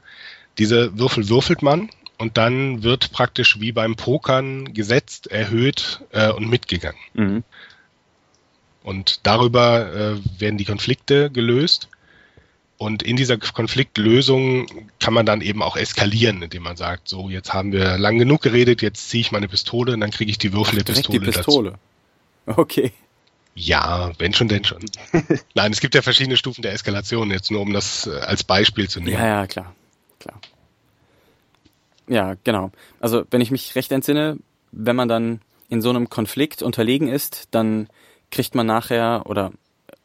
Diese Würfel würfelt man und dann wird praktisch wie beim Pokern gesetzt, erhöht äh, und mitgegangen. Mhm. Und darüber äh, werden die Konflikte gelöst. Und in dieser Konfliktlösung kann man dann eben auch eskalieren, indem man sagt, so, jetzt haben wir lang genug geredet, jetzt ziehe ich meine Pistole und dann kriege ich die Würfel der Pistole, die Pistole dazu. Okay. Ja, wenn schon, denn schon. Nein, es gibt ja verschiedene Stufen der Eskalation, jetzt nur um das äh, als Beispiel zu nehmen. Ja, ja, klar. klar. Ja, genau. Also, wenn ich mich recht entsinne, wenn man dann in so einem Konflikt unterlegen ist, dann kriegt man nachher oder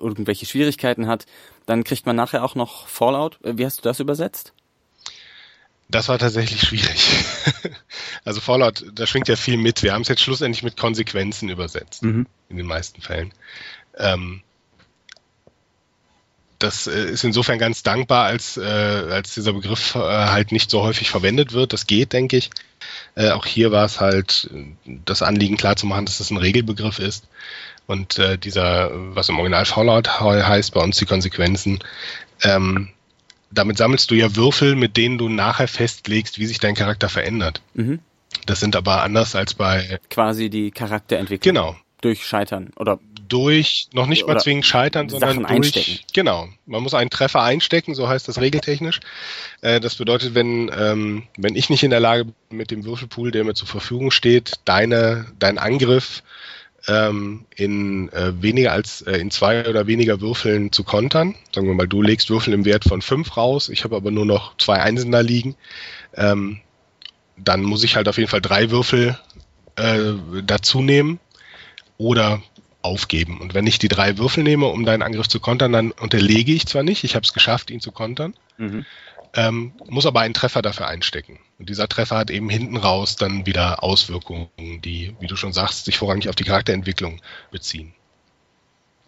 irgendwelche Schwierigkeiten hat, dann kriegt man nachher auch noch Fallout. Äh, wie hast du das übersetzt? Das war tatsächlich schwierig. also Fallout, da schwingt ja viel mit. Wir haben es jetzt schlussendlich mit Konsequenzen übersetzt, mhm. in den meisten Fällen. Ähm, das äh, ist insofern ganz dankbar, als, äh, als dieser Begriff äh, halt nicht so häufig verwendet wird. Das geht, denke ich. Äh, auch hier war es halt das Anliegen klar zu machen, dass das ein Regelbegriff ist. Und äh, dieser, was im Original Fallout heißt, bei uns die Konsequenzen, ähm, damit sammelst du ja Würfel, mit denen du nachher festlegst, wie sich dein Charakter verändert. Mhm. Das sind aber anders als bei. Quasi die Charakterentwicklung. Genau. Durch Scheitern oder durch, noch nicht mal zwingend scheitern, sondern Sachen durch, einstecken. genau. Man muss einen Treffer einstecken, so heißt das regeltechnisch. Äh, das bedeutet, wenn, ähm, wenn ich nicht in der Lage bin, mit dem Würfelpool, der mir zur Verfügung steht, deine, dein Angriff ähm, in äh, weniger als äh, in zwei oder weniger Würfeln zu kontern. Sagen wir mal, du legst Würfel im Wert von fünf raus, ich habe aber nur noch zwei Einsen da liegen. Ähm, dann muss ich halt auf jeden Fall drei Würfel äh, dazu nehmen oder aufgeben. Und wenn ich die drei Würfel nehme, um deinen Angriff zu kontern, dann unterlege ich zwar nicht, ich habe es geschafft, ihn zu kontern, mhm. ähm, muss aber einen Treffer dafür einstecken. Und dieser Treffer hat eben hinten raus dann wieder Auswirkungen, die, wie du schon sagst, sich vorrangig auf die Charakterentwicklung beziehen.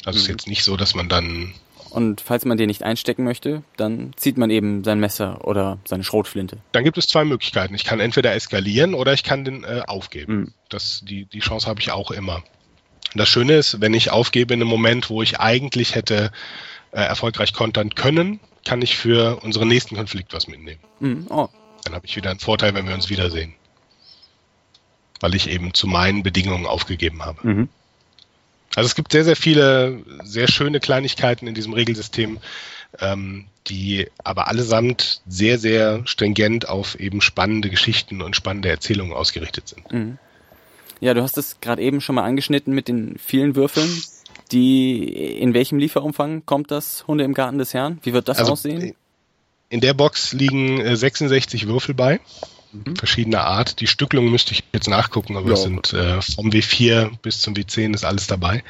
Also mhm. ist jetzt nicht so, dass man dann. Und falls man den nicht einstecken möchte, dann zieht man eben sein Messer oder seine Schrotflinte. Dann gibt es zwei Möglichkeiten. Ich kann entweder eskalieren oder ich kann den äh, aufgeben. Mhm. Das, die, die Chance habe ich auch immer. Und das Schöne ist, wenn ich aufgebe in einem Moment, wo ich eigentlich hätte äh, erfolgreich kontern können, kann ich für unseren nächsten Konflikt was mitnehmen. Mhm. Oh. Dann habe ich wieder einen Vorteil, wenn wir uns wiedersehen. Weil ich eben zu meinen Bedingungen aufgegeben habe. Mhm. Also es gibt sehr, sehr viele sehr schöne Kleinigkeiten in diesem Regelsystem, ähm, die aber allesamt sehr, sehr stringent auf eben spannende Geschichten und spannende Erzählungen ausgerichtet sind. Mhm. Ja, du hast es gerade eben schon mal angeschnitten mit den vielen Würfeln. Die, in welchem Lieferumfang kommt das Hunde im Garten des Herrn? Wie wird das also, aussehen? In der Box liegen 66 äh, Würfel bei, mhm. verschiedener Art. Die Stücklung müsste ich jetzt nachgucken, aber ja. es sind äh, vom W4 bis zum W10 ist alles dabei.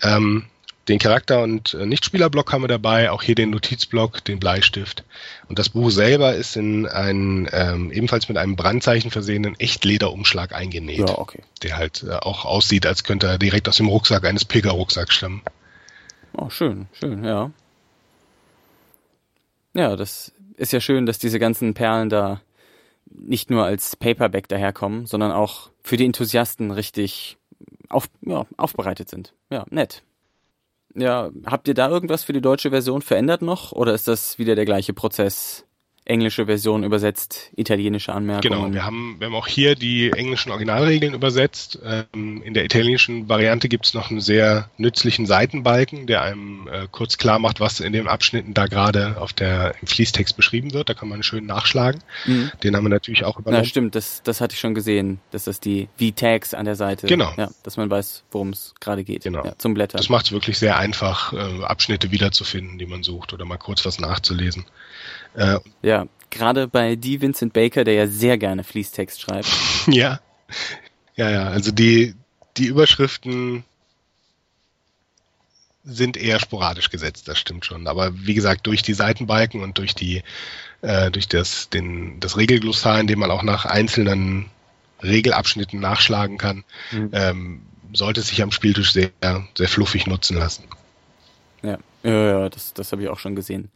Ähm, den Charakter- und äh, Nichtspielerblock haben wir dabei, auch hier den Notizblock, den Bleistift. Und das Buch selber ist in einen ähm, ebenfalls mit einem Brandzeichen versehenen Echtlederumschlag eingenäht. Ja, okay. Der halt äh, auch aussieht, als könnte er direkt aus dem Rucksack eines Pilgerrucksacks stammen. Oh, schön, schön, ja. Ja, das ist ja schön, dass diese ganzen Perlen da nicht nur als Paperback daherkommen, sondern auch für die Enthusiasten richtig auf, ja, aufbereitet sind. Ja, nett. Ja, habt ihr da irgendwas für die deutsche Version verändert noch oder ist das wieder der gleiche Prozess? Englische Version übersetzt, italienische Anmerkungen. Genau, wir haben, wir haben auch hier die englischen Originalregeln übersetzt. Ähm, in der italienischen Variante gibt es noch einen sehr nützlichen Seitenbalken, der einem äh, kurz klar macht, was in den Abschnitten da gerade auf der im Fließtext beschrieben wird. Da kann man schön nachschlagen. Mhm. Den haben wir natürlich auch übernommen. Ja, stimmt, das, das hatte ich schon gesehen, dass das die V-Tags an der Seite, genau. ja, dass man weiß, worum es gerade geht. Genau. Ja, zum Blättern. Das macht es wirklich sehr einfach, äh, Abschnitte wiederzufinden, die man sucht oder mal kurz was nachzulesen. Äh, ja, gerade bei die Vincent Baker, der ja sehr gerne Fließtext schreibt. ja, ja, ja. Also die die Überschriften sind eher sporadisch gesetzt, das stimmt schon. Aber wie gesagt, durch die Seitenbalken und durch die äh, durch das den das Regelglossar, in dem man auch nach einzelnen Regelabschnitten nachschlagen kann, mhm. ähm, sollte sich am Spieltisch sehr sehr fluffig nutzen lassen. Ja, ja, ja das das habe ich auch schon gesehen.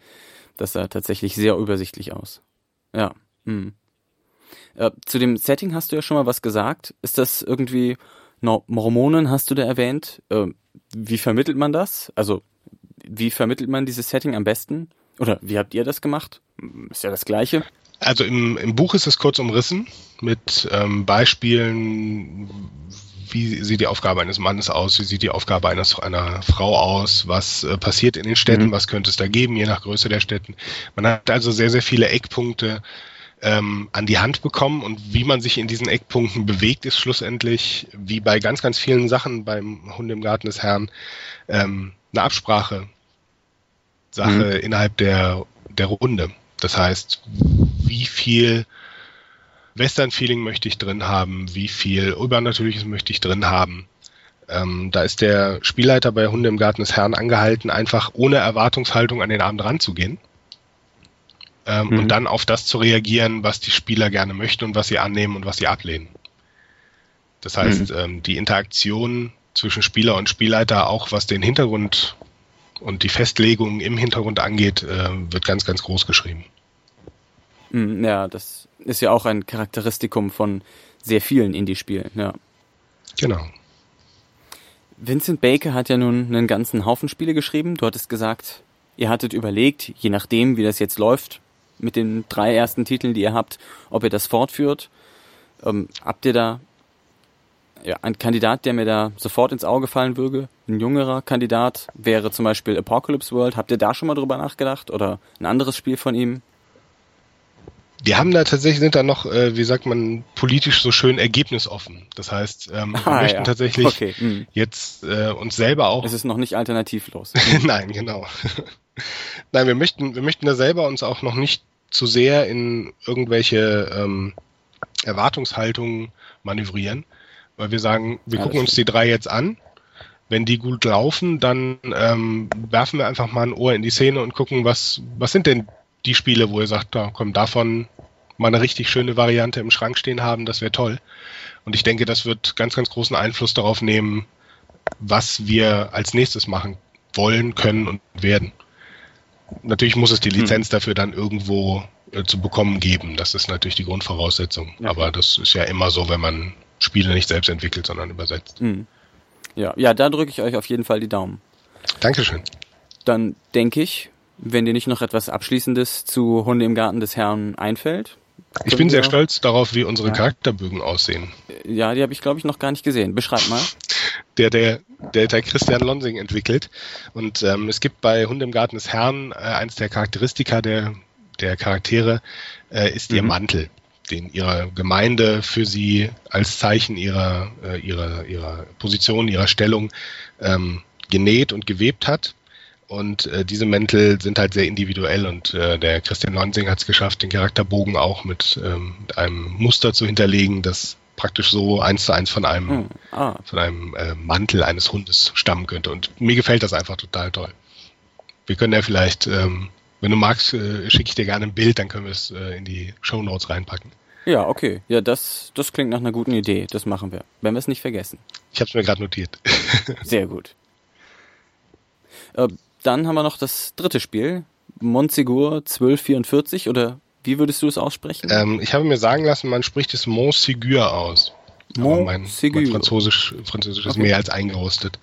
Das sah tatsächlich sehr übersichtlich aus. Ja. Hm. Äh, zu dem Setting hast du ja schon mal was gesagt. Ist das irgendwie no, Mormonen hast du da erwähnt? Äh, wie vermittelt man das? Also wie vermittelt man dieses Setting am besten? Oder wie habt ihr das gemacht? Ist ja das Gleiche. Also im, im Buch ist es kurz umrissen mit ähm, Beispielen, wie sieht die Aufgabe eines Mannes aus, wie sieht die Aufgabe eines, einer Frau aus, was äh, passiert in den Städten, mhm. was könnte es da geben, je nach Größe der Städten. Man hat also sehr, sehr viele Eckpunkte ähm, an die Hand bekommen und wie man sich in diesen Eckpunkten bewegt, ist schlussendlich, wie bei ganz, ganz vielen Sachen beim Hund im Garten des Herrn, ähm, eine Absprache Sache mhm. innerhalb der, der Runde. Das heißt, wie viel Western-Feeling möchte ich drin haben, wie viel Übernatürliches möchte ich drin haben. Ähm, da ist der Spielleiter bei Hunde im Garten des Herrn angehalten, einfach ohne Erwartungshaltung an den Abend ranzugehen. Ähm, mhm. Und dann auf das zu reagieren, was die Spieler gerne möchten und was sie annehmen und was sie ablehnen. Das heißt, mhm. ähm, die Interaktion zwischen Spieler und Spielleiter, auch was den Hintergrund und die Festlegung im Hintergrund angeht, äh, wird ganz, ganz groß geschrieben. Mhm, ja, das ist ja auch ein Charakteristikum von sehr vielen Indie-Spielen, ja. Genau. Vincent Baker hat ja nun einen ganzen Haufen Spiele geschrieben. Du hattest gesagt, ihr hattet überlegt, je nachdem, wie das jetzt läuft, mit den drei ersten Titeln, die ihr habt, ob ihr das fortführt. Ähm, habt ihr da ja, ein Kandidat, der mir da sofort ins Auge fallen würde? Ein jüngerer Kandidat wäre zum Beispiel Apocalypse World. Habt ihr da schon mal drüber nachgedacht? Oder ein anderes Spiel von ihm? Die haben da tatsächlich, sind da noch, äh, wie sagt man, politisch so schön ergebnisoffen. Das heißt, ähm, wir ah, möchten ja. tatsächlich okay. hm. jetzt äh, uns selber auch. Es ist noch nicht alternativlos. Nein, genau. Nein, wir möchten, wir möchten da selber uns auch noch nicht zu sehr in irgendwelche ähm, Erwartungshaltungen manövrieren, weil wir sagen, wir ja, gucken uns die drei jetzt an. Wenn die gut laufen, dann ähm, werfen wir einfach mal ein Ohr in die Szene und gucken, was, was sind denn die Spiele, wo ihr sagt, da komm, davon mal eine richtig schöne Variante im Schrank stehen haben, das wäre toll. Und ich denke, das wird ganz, ganz großen Einfluss darauf nehmen, was wir als nächstes machen wollen, können und werden. Natürlich muss es die hm. Lizenz hm. dafür dann irgendwo äh, zu bekommen geben. Das ist natürlich die Grundvoraussetzung. Ja. Aber das ist ja immer so, wenn man Spiele nicht selbst entwickelt, sondern übersetzt. Hm. Ja, ja, da drücke ich euch auf jeden Fall die Daumen. Dankeschön. Dann denke ich, wenn dir nicht noch etwas Abschließendes zu Hunde im Garten des Herrn einfällt. Ich bin sehr stolz darauf, wie unsere ja. Charakterbögen aussehen. Ja, die habe ich, glaube ich, noch gar nicht gesehen. Beschreib mal. Der, der, der, der Christian Lonsing entwickelt. Und ähm, es gibt bei Hunde im Garten des Herrn äh, eins der Charakteristika der, der Charaktere äh, ist mhm. ihr Mantel den ihre Gemeinde für sie als Zeichen ihrer, äh, ihrer, ihrer Position, ihrer Stellung ähm, genäht und gewebt hat. Und äh, diese Mäntel sind halt sehr individuell und äh, der Christian Lonsing hat es geschafft, den Charakterbogen auch mit, ähm, mit einem Muster zu hinterlegen, das praktisch so eins zu eins von einem, hm. ah. von einem äh, Mantel eines Hundes stammen könnte. Und mir gefällt das einfach total toll. Wir können ja vielleicht, ähm, wenn du magst, äh, schicke ich dir gerne ein Bild, dann können wir es äh, in die Show Notes reinpacken. Ja, okay. Ja, das, das klingt nach einer guten Idee. Das machen wir. Wenn wir es nicht vergessen. Ich habe es mir gerade notiert. Sehr gut. Dann haben wir noch das dritte Spiel. Montsegur 1244 oder wie würdest du es aussprechen? Ähm, ich habe mir sagen lassen, man spricht es Montsegur aus. Mont mein, mein, Französisch, Französisch ist okay. mehr als eingerostet.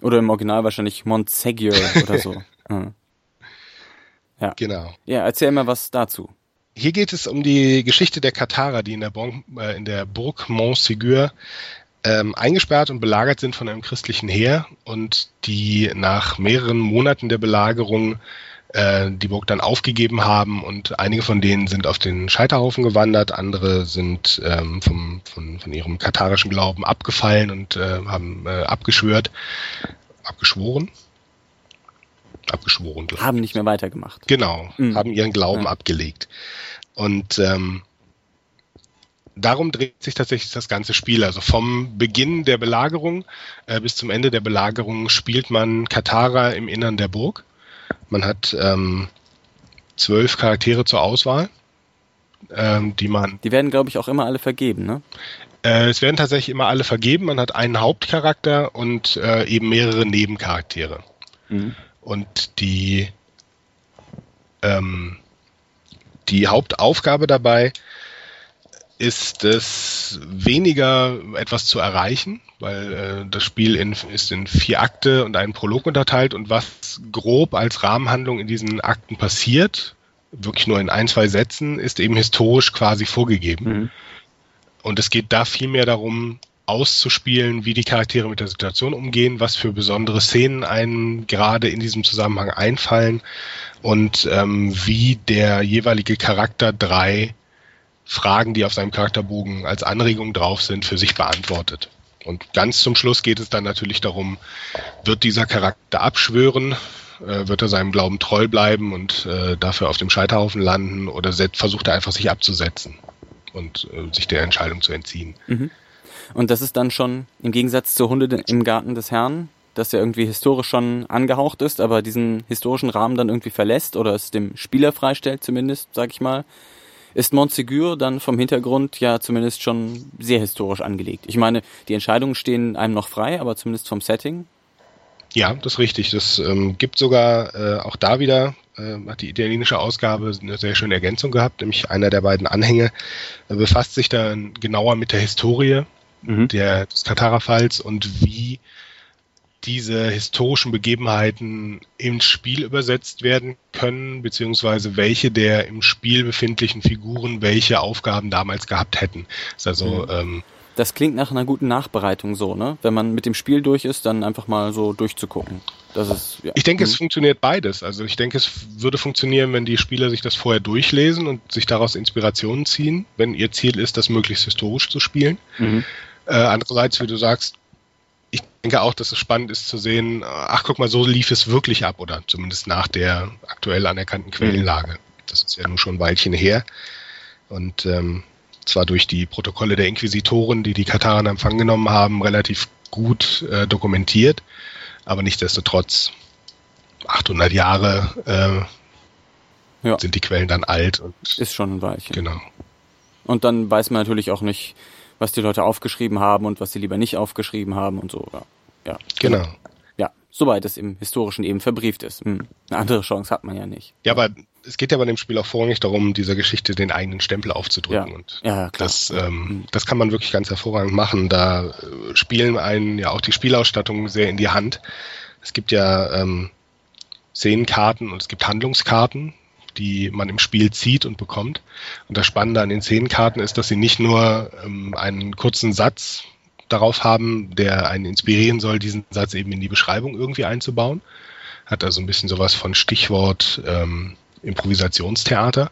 Oder im Original wahrscheinlich Montsegur oder so. Ja. Genau. Ja, erzähl mal was dazu. Hier geht es um die Geschichte der Katarer, die in der, bon, äh, in der Burg Montségur ähm, eingesperrt und belagert sind von einem christlichen Heer und die nach mehreren Monaten der Belagerung äh, die Burg dann aufgegeben haben und einige von denen sind auf den Scheiterhaufen gewandert, andere sind ähm, vom, von, von ihrem katarischen Glauben abgefallen und äh, haben äh, abgeschwört, abgeschworen, abgeschworen. Haben nicht mehr weitergemacht. Genau, mhm. haben ihren Glauben ja. abgelegt. Und ähm, darum dreht sich tatsächlich das ganze Spiel. Also vom Beginn der Belagerung äh, bis zum Ende der Belagerung spielt man Katara im Innern der Burg. Man hat ähm, zwölf Charaktere zur Auswahl, ähm, die man. Die werden, glaube ich, auch immer alle vergeben, ne? Äh, es werden tatsächlich immer alle vergeben. Man hat einen Hauptcharakter und äh, eben mehrere Nebencharaktere. Mhm. Und die ähm, die Hauptaufgabe dabei ist es weniger etwas zu erreichen, weil äh, das Spiel in, ist in vier Akte und einen Prolog unterteilt und was grob als Rahmenhandlung in diesen Akten passiert, wirklich nur in ein, zwei Sätzen, ist eben historisch quasi vorgegeben. Mhm. Und es geht da vielmehr darum, auszuspielen, wie die Charaktere mit der Situation umgehen, was für besondere Szenen einem gerade in diesem Zusammenhang einfallen und ähm, wie der jeweilige Charakter drei Fragen, die auf seinem Charakterbogen als Anregung drauf sind, für sich beantwortet. Und ganz zum Schluss geht es dann natürlich darum, wird dieser Charakter abschwören, äh, wird er seinem Glauben treu bleiben und äh, dafür auf dem Scheiterhaufen landen oder versucht er einfach sich abzusetzen und äh, sich der Entscheidung zu entziehen. Mhm. Und das ist dann schon im Gegensatz zur Hunde im Garten des Herrn, das ja irgendwie historisch schon angehaucht ist, aber diesen historischen Rahmen dann irgendwie verlässt oder es dem Spieler freistellt zumindest, sag ich mal, ist Montsegur dann vom Hintergrund ja zumindest schon sehr historisch angelegt. Ich meine, die Entscheidungen stehen einem noch frei, aber zumindest vom Setting. Ja, das ist richtig. Das ähm, gibt sogar äh, auch da wieder, äh, hat die italienische Ausgabe eine sehr schöne Ergänzung gehabt, nämlich einer der beiden Anhänge äh, befasst sich dann genauer mit der Historie mhm. der, des Katara-Falls und wie diese historischen Begebenheiten ins Spiel übersetzt werden können, beziehungsweise welche der im Spiel befindlichen Figuren welche Aufgaben damals gehabt hätten. Das, also, mhm. ähm, das klingt nach einer guten Nachbereitung so, ne? Wenn man mit dem Spiel durch ist, dann einfach mal so durchzugucken. Das ist, ja. Ich denke, mhm. es funktioniert beides. Also ich denke, es würde funktionieren, wenn die Spieler sich das vorher durchlesen und sich daraus Inspirationen ziehen, wenn ihr Ziel ist, das möglichst historisch zu spielen. Mhm. Äh, andererseits, wie du sagst, denke auch, dass es spannend ist zu sehen, ach guck mal, so lief es wirklich ab oder zumindest nach der aktuell anerkannten Quellenlage. Das ist ja nun schon ein Weilchen her. Und ähm, zwar durch die Protokolle der Inquisitoren, die die Katarer in Empfang genommen haben, relativ gut äh, dokumentiert, aber nichtsdestotrotz 800 Jahre ja. sind die Quellen dann alt und ist schon ein Weilchen. Genau. Und dann weiß man natürlich auch nicht, was die Leute aufgeschrieben haben und was sie lieber nicht aufgeschrieben haben und so. Ja. Ja. Genau. Ja, soweit es im Historischen eben verbrieft ist. Hm. Eine andere Chance hat man ja nicht. Ja, aber es geht ja bei dem Spiel auch vorrangig darum, dieser Geschichte den eigenen Stempel aufzudrücken. Ja. Und ja, klar. Das, ähm, hm. das kann man wirklich ganz hervorragend machen. Da äh, spielen einen ja auch die Spielausstattung sehr in die Hand. Es gibt ja ähm, Szenenkarten und es gibt Handlungskarten, die man im Spiel zieht und bekommt. Und das Spannende an den Szenenkarten ist, dass sie nicht nur ähm, einen kurzen Satz darauf haben, der einen inspirieren soll, diesen Satz eben in die Beschreibung irgendwie einzubauen. Hat also ein bisschen sowas von Stichwort ähm, Improvisationstheater.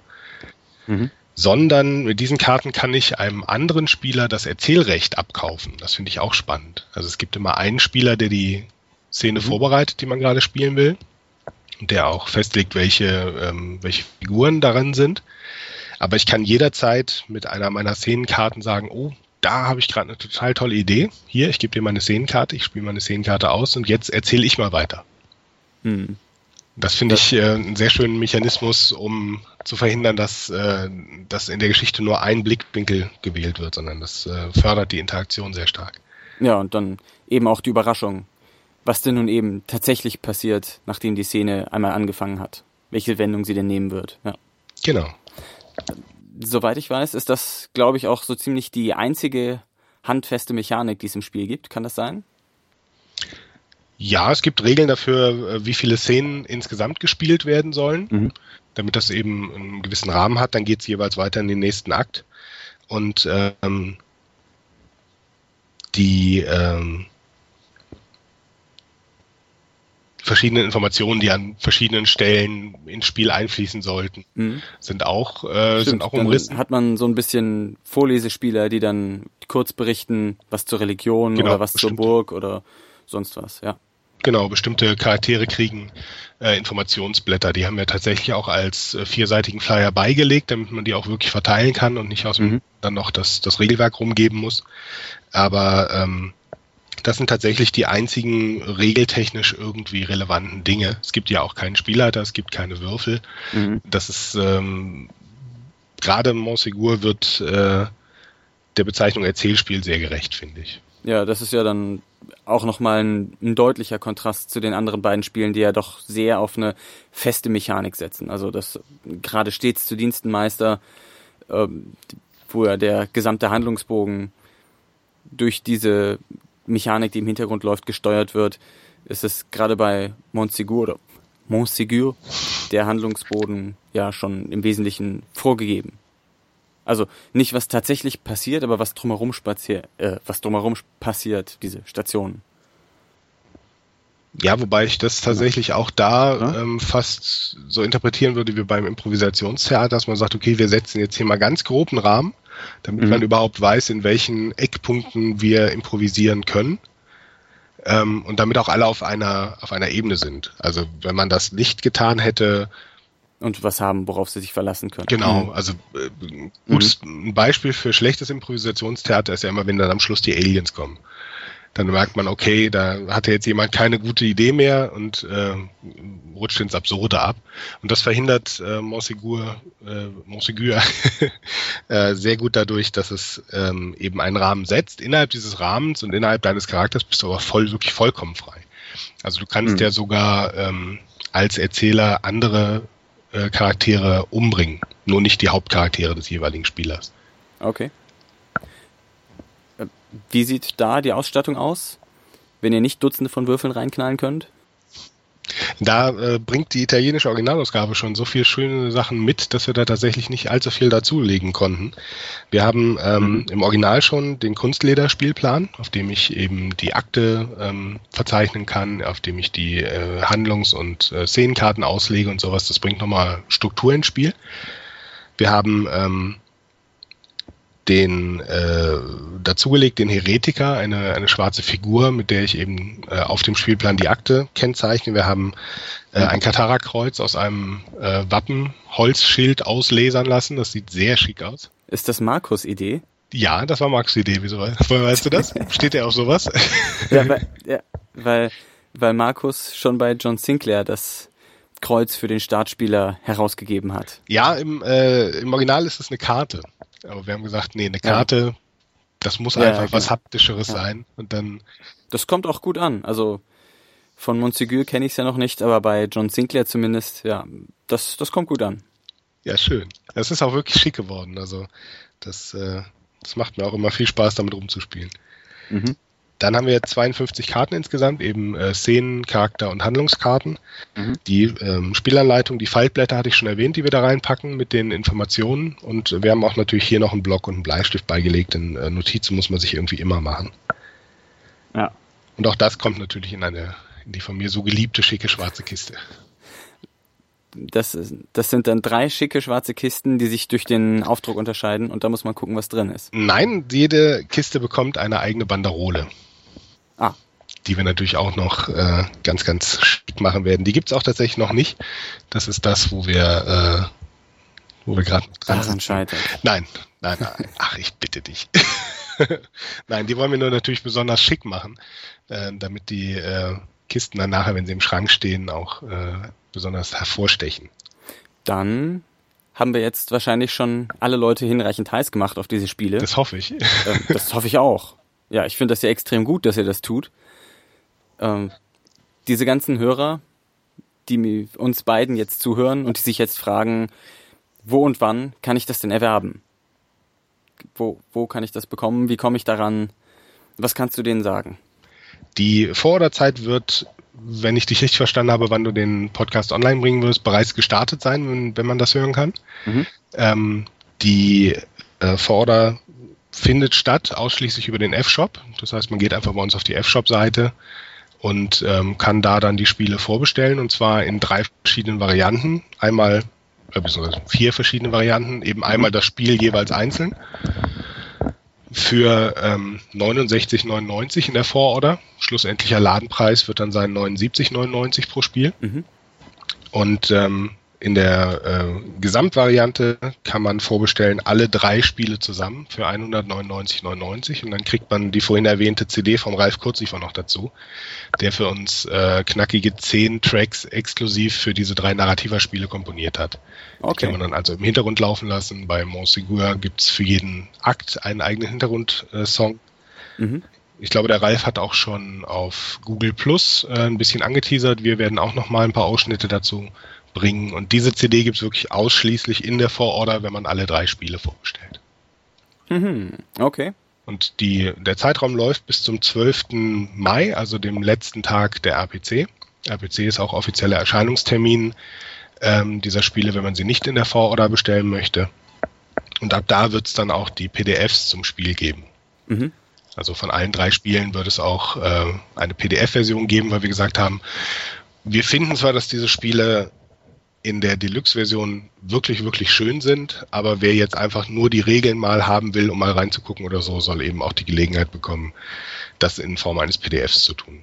Mhm. Sondern mit diesen Karten kann ich einem anderen Spieler das Erzählrecht abkaufen. Das finde ich auch spannend. Also es gibt immer einen Spieler, der die Szene mhm. vorbereitet, die man gerade spielen will der auch festlegt, welche, ähm, welche Figuren darin sind. Aber ich kann jederzeit mit einer meiner Szenenkarten sagen, oh, da habe ich gerade eine total tolle Idee. Hier, ich gebe dir meine Szenenkarte, ich spiele meine Szenenkarte aus und jetzt erzähle ich mal weiter. Hm. Das finde ich äh, einen sehr schönen Mechanismus, um zu verhindern, dass, äh, dass in der Geschichte nur ein Blickwinkel gewählt wird, sondern das äh, fördert die Interaktion sehr stark. Ja, und dann eben auch die Überraschung was denn nun eben tatsächlich passiert, nachdem die Szene einmal angefangen hat. Welche Wendung sie denn nehmen wird. Ja. Genau. Soweit ich weiß, ist das, glaube ich, auch so ziemlich die einzige handfeste Mechanik, die es im Spiel gibt. Kann das sein? Ja, es gibt Regeln dafür, äh, wie viele Szenen insgesamt gespielt werden sollen, mhm. damit das eben einen gewissen Rahmen hat. Dann geht es jeweils weiter in den nächsten Akt. Und ähm, die ähm, verschiedenen Informationen, die an verschiedenen Stellen ins Spiel einfließen sollten, mhm. sind auch äh, Stimmt, sind auch umrissen. Dann hat man so ein bisschen Vorlesespieler, die dann kurz berichten, was zur Religion genau, oder was bestimmte. zur Burg oder sonst was, ja. Genau, bestimmte Charaktere kriegen äh, Informationsblätter. Die haben wir tatsächlich auch als äh, vierseitigen Flyer beigelegt, damit man die auch wirklich verteilen kann und nicht aus mhm. dann noch das, das Regelwerk rumgeben muss. Aber ähm, das sind tatsächlich die einzigen regeltechnisch irgendwie relevanten Dinge. Es gibt ja auch keinen Spielleiter, es gibt keine Würfel. Mhm. Das ist ähm, gerade Montsegur wird äh, der Bezeichnung Erzählspiel sehr gerecht, finde ich. Ja, das ist ja dann auch nochmal ein, ein deutlicher Kontrast zu den anderen beiden Spielen, die ja doch sehr auf eine feste Mechanik setzen. Also das gerade stets zu Dienstenmeister, ähm, wo ja der gesamte Handlungsbogen durch diese Mechanik, die im Hintergrund läuft, gesteuert wird, ist es gerade bei Montsegur Montsegur der Handlungsboden ja schon im Wesentlichen vorgegeben. Also nicht was tatsächlich passiert, aber was drumherum spaziert, äh, was drumherum passiert, diese Stationen. Ja, wobei ich das tatsächlich auch da ähm, fast so interpretieren würde wie beim Improvisationstheater, dass man sagt, okay, wir setzen jetzt hier mal ganz groben Rahmen damit mhm. man überhaupt weiß, in welchen Eckpunkten wir improvisieren können. Ähm, und damit auch alle auf einer, auf einer Ebene sind. Also wenn man das nicht getan hätte, und was haben, worauf sie sich verlassen können. Genau, mhm. also äh, gut, mhm. ein Beispiel für schlechtes Improvisationstheater ist ja immer, wenn dann am Schluss die Aliens kommen dann merkt man, okay, da hatte jetzt jemand keine gute Idee mehr und äh, rutscht ins Absurde ab. Und das verhindert äh, Montsegur, äh, Montsegur äh, sehr gut dadurch, dass es ähm, eben einen Rahmen setzt. Innerhalb dieses Rahmens und innerhalb deines Charakters bist du aber voll, wirklich vollkommen frei. Also du kannst mhm. ja sogar ähm, als Erzähler andere äh, Charaktere umbringen, nur nicht die Hauptcharaktere des jeweiligen Spielers. Okay. Wie sieht da die Ausstattung aus, wenn ihr nicht Dutzende von Würfeln reinknallen könnt? Da äh, bringt die italienische Originalausgabe schon so viele schöne Sachen mit, dass wir da tatsächlich nicht allzu viel dazulegen konnten. Wir haben ähm, mhm. im Original schon den Kunstleder-Spielplan, auf dem ich eben die Akte ähm, verzeichnen kann, auf dem ich die äh, Handlungs- und äh, Szenenkarten auslege und sowas. Das bringt nochmal Struktur ins Spiel. Wir haben ähm, den äh, dazugelegt, den Heretiker, eine, eine schwarze Figur, mit der ich eben äh, auf dem Spielplan die Akte kennzeichne. Wir haben äh, ein Katara-Kreuz aus einem äh, Wappen-Holzschild auslesern lassen. Das sieht sehr schick aus. Ist das Markus' Idee? Ja, das war Markus' Idee. Wieso weißt du das? Steht er auf sowas? ja, weil, ja, weil, weil Markus schon bei John Sinclair das Schriftkreuz für den Startspieler herausgegeben hat. Ja, im, äh, im Original ist es eine Karte. Aber wir haben gesagt, nee, eine Karte, ja. das muss ja, einfach genau. was haptischeres sein. Und dann. Das kommt auch gut an. Also von Montsegur kenne ich es ja noch nicht, aber bei John Sinclair zumindest, ja, das, das kommt gut an. Ja, schön. Es ist auch wirklich schick geworden. Also das, äh, das macht mir auch immer viel Spaß, damit rumzuspielen. Mhm. Dann haben wir 52 Karten insgesamt, eben äh, Szenen, Charakter und Handlungskarten. Mhm. Die ähm, Spielanleitung, die Faltblätter hatte ich schon erwähnt, die wir da reinpacken mit den Informationen. Und wir haben auch natürlich hier noch einen Block und einen Bleistift beigelegt, denn äh, Notizen muss man sich irgendwie immer machen. Ja. Und auch das kommt natürlich in eine, in die von mir so geliebte schicke schwarze Kiste. Das, das sind dann drei schicke schwarze Kisten, die sich durch den Aufdruck unterscheiden und da muss man gucken, was drin ist. Nein, jede Kiste bekommt eine eigene Banderole. Ah. Die wir natürlich auch noch äh, ganz, ganz schick machen werden. Die gibt es auch tatsächlich noch nicht. Das ist das, wo wir, äh, wo wir gerade dran sind. scheitert. Nein, nein, nein. Ach, ich bitte dich. nein, die wollen wir nur natürlich besonders schick machen, äh, damit die äh, Kisten dann nachher, wenn sie im Schrank stehen, auch äh, besonders hervorstechen. Dann haben wir jetzt wahrscheinlich schon alle Leute hinreichend heiß gemacht auf diese Spiele. Das hoffe ich. Ähm, das hoffe ich auch. Ja, ich finde das ja extrem gut, dass ihr das tut. Ähm, diese ganzen Hörer, die uns beiden jetzt zuhören und die sich jetzt fragen, wo und wann kann ich das denn erwerben? Wo, wo kann ich das bekommen? Wie komme ich daran? Was kannst du denen sagen? Die Vororderzeit wird wenn ich dich richtig verstanden habe, wann du den Podcast online bringen wirst, bereits gestartet sein, wenn, wenn man das hören kann. Mhm. Ähm, die äh, Vorder findet statt ausschließlich über den F-Shop. Das heißt, man geht einfach bei uns auf die F-Shop-Seite und ähm, kann da dann die Spiele vorbestellen und zwar in drei verschiedenen Varianten. Einmal, äh, beziehungsweise vier verschiedene Varianten, eben einmal das Spiel jeweils einzeln für ähm, 69,99 in der Vororder. Schlussendlicher Ladenpreis wird dann sein 79,99 pro Spiel. Mhm. Und ähm, in der äh, Gesamtvariante kann man vorbestellen alle drei Spiele zusammen für 199,99 und dann kriegt man die vorhin erwähnte CD vom Ralf Kurziefer noch dazu, der für uns äh, knackige zehn Tracks exklusiv für diese drei Narrativa-Spiele komponiert hat. Okay. Die kann man dann also im Hintergrund laufen lassen. Bei Montsegur gibt's für jeden Akt einen eigenen Hintergrundsong. Mhm. Ich glaube, der Ralf hat auch schon auf Google Plus äh, ein bisschen angeteasert. Wir werden auch noch mal ein paar Ausschnitte dazu bringen. Und diese CD gibt es wirklich ausschließlich in der Vororder, wenn man alle drei Spiele vorbestellt. Mhm, okay. Und die, der Zeitraum läuft bis zum 12. Mai, also dem letzten Tag der RPC. RPC ist auch offizieller Erscheinungstermin ähm, dieser Spiele, wenn man sie nicht in der Vororder bestellen möchte. Und ab da wird es dann auch die PDFs zum Spiel geben. Mhm. Also von allen drei Spielen wird es auch äh, eine PDF-Version geben, weil wir gesagt haben, wir finden zwar, dass diese Spiele in der Deluxe-Version wirklich, wirklich schön sind. Aber wer jetzt einfach nur die Regeln mal haben will, um mal reinzugucken oder so, soll eben auch die Gelegenheit bekommen, das in Form eines PDFs zu tun.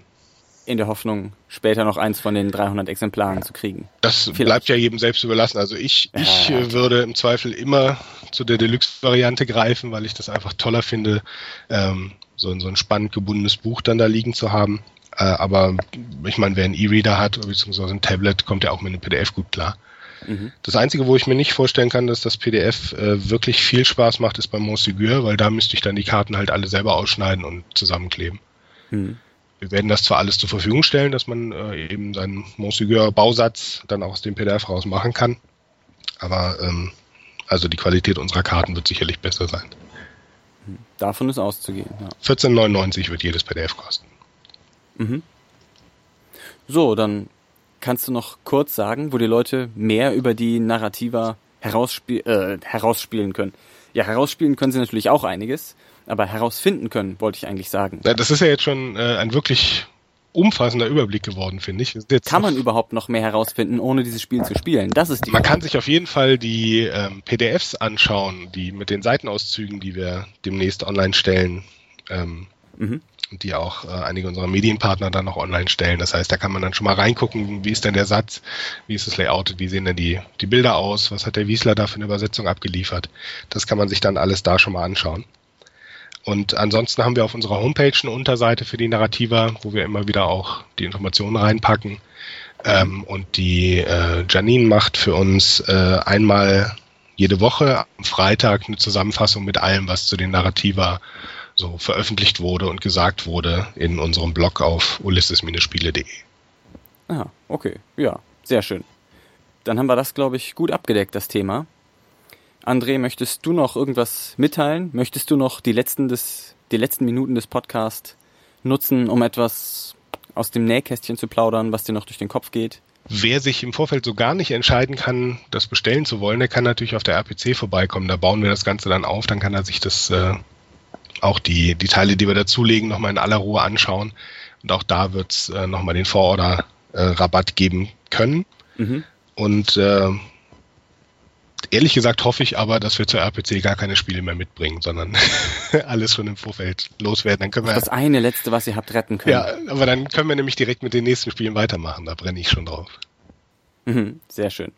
In der Hoffnung, später noch eins von den 300 Exemplaren zu kriegen. Das Vielleicht. bleibt ja jedem selbst überlassen. Also ich, ja, ich ja. würde im Zweifel immer zu der Deluxe-Variante greifen, weil ich das einfach toller finde, ähm, so, so ein spannend gebundenes Buch dann da liegen zu haben. Äh, aber ich meine, wer einen E-Reader hat, beziehungsweise ein Tablet, kommt ja auch mit einem PDF gut klar. Mhm. Das Einzige, wo ich mir nicht vorstellen kann, dass das PDF äh, wirklich viel Spaß macht, ist beim Montsegur, weil da müsste ich dann die Karten halt alle selber ausschneiden und zusammenkleben. Mhm. Wir werden das zwar alles zur Verfügung stellen, dass man äh, eben seinen Montsegur-Bausatz dann auch aus dem PDF raus machen kann. Aber ähm, also die Qualität unserer Karten wird sicherlich besser sein. Davon ist auszugehen. Ja. 14,99 wird jedes PDF kosten. Mhm. So, dann kannst du noch kurz sagen, wo die Leute mehr über die Narrativa herausspiel äh, herausspielen können. Ja, herausspielen können sie natürlich auch einiges, aber herausfinden können, wollte ich eigentlich sagen. Ja, das ist ja jetzt schon äh, ein wirklich umfassender Überblick geworden, finde ich. kann man überhaupt noch mehr herausfinden, ohne dieses Spiel zu spielen? Das ist die Man Frage. kann sich auf jeden Fall die ähm, PDFs anschauen, die mit den Seitenauszügen, die wir demnächst online stellen. Ähm, mhm und die auch äh, einige unserer Medienpartner dann noch online stellen. Das heißt, da kann man dann schon mal reingucken, wie ist denn der Satz, wie ist das Layout, wie sehen denn die, die Bilder aus, was hat der Wiesler da für eine Übersetzung abgeliefert. Das kann man sich dann alles da schon mal anschauen. Und ansonsten haben wir auf unserer Homepage eine Unterseite für die Narrativa, wo wir immer wieder auch die Informationen reinpacken. Ähm, und die äh, Janine macht für uns äh, einmal jede Woche am Freitag eine Zusammenfassung mit allem, was zu den Narrativa so veröffentlicht wurde und gesagt wurde in unserem Blog auf ulysses-spiele.de. Ah, okay. Ja, sehr schön. Dann haben wir das, glaube ich, gut abgedeckt, das Thema. André, möchtest du noch irgendwas mitteilen? Möchtest du noch die letzten, des, die letzten Minuten des Podcasts nutzen, um etwas aus dem Nähkästchen zu plaudern, was dir noch durch den Kopf geht? Wer sich im Vorfeld so gar nicht entscheiden kann, das bestellen zu wollen, der kann natürlich auf der RPC vorbeikommen. Da bauen wir das Ganze dann auf, dann kann er sich das äh, auch die, die Teile, die wir dazulegen, nochmal in aller Ruhe anschauen. Und auch da wird es äh, nochmal den Vororder-Rabatt äh, geben können. Mhm. Und äh, ehrlich gesagt hoffe ich aber, dass wir zur RPC gar keine Spiele mehr mitbringen, sondern alles schon im Vorfeld loswerden. Dann können wir das eine letzte, was ihr habt retten können. Ja, aber dann können wir nämlich direkt mit den nächsten Spielen weitermachen. Da brenne ich schon drauf. Mhm, sehr schön.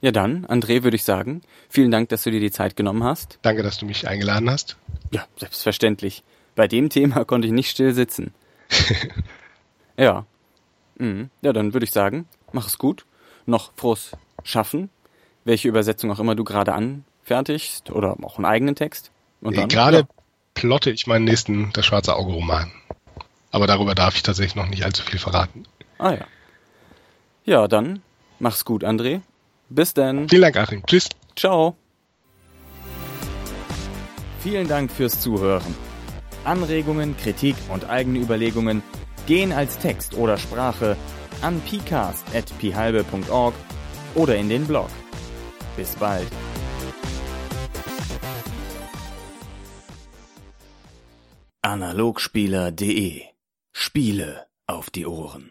Ja dann, André, würde ich sagen, vielen Dank, dass du dir die Zeit genommen hast. Danke, dass du mich eingeladen hast. Ja, selbstverständlich. Bei dem Thema konnte ich nicht still sitzen. ja. Mhm. Ja, dann würde ich sagen, mach es gut. Noch frohes Schaffen welche Übersetzung auch immer du gerade anfertigst oder auch einen eigenen Text. Und dann, gerade ja. plotte ich meinen nächsten Das Schwarze Auge Roman. Aber darüber darf ich tatsächlich noch nicht allzu viel verraten. Ah ja. Ja, dann mach's gut, André. Bis dann. Vielen Dank, Achim. Tschüss. Ciao. Vielen Dank fürs Zuhören. Anregungen, Kritik und eigene Überlegungen gehen als Text oder Sprache an pcast.pihalbe.org oder in den Blog. Bis bald. Analogspieler.de Spiele auf die Ohren.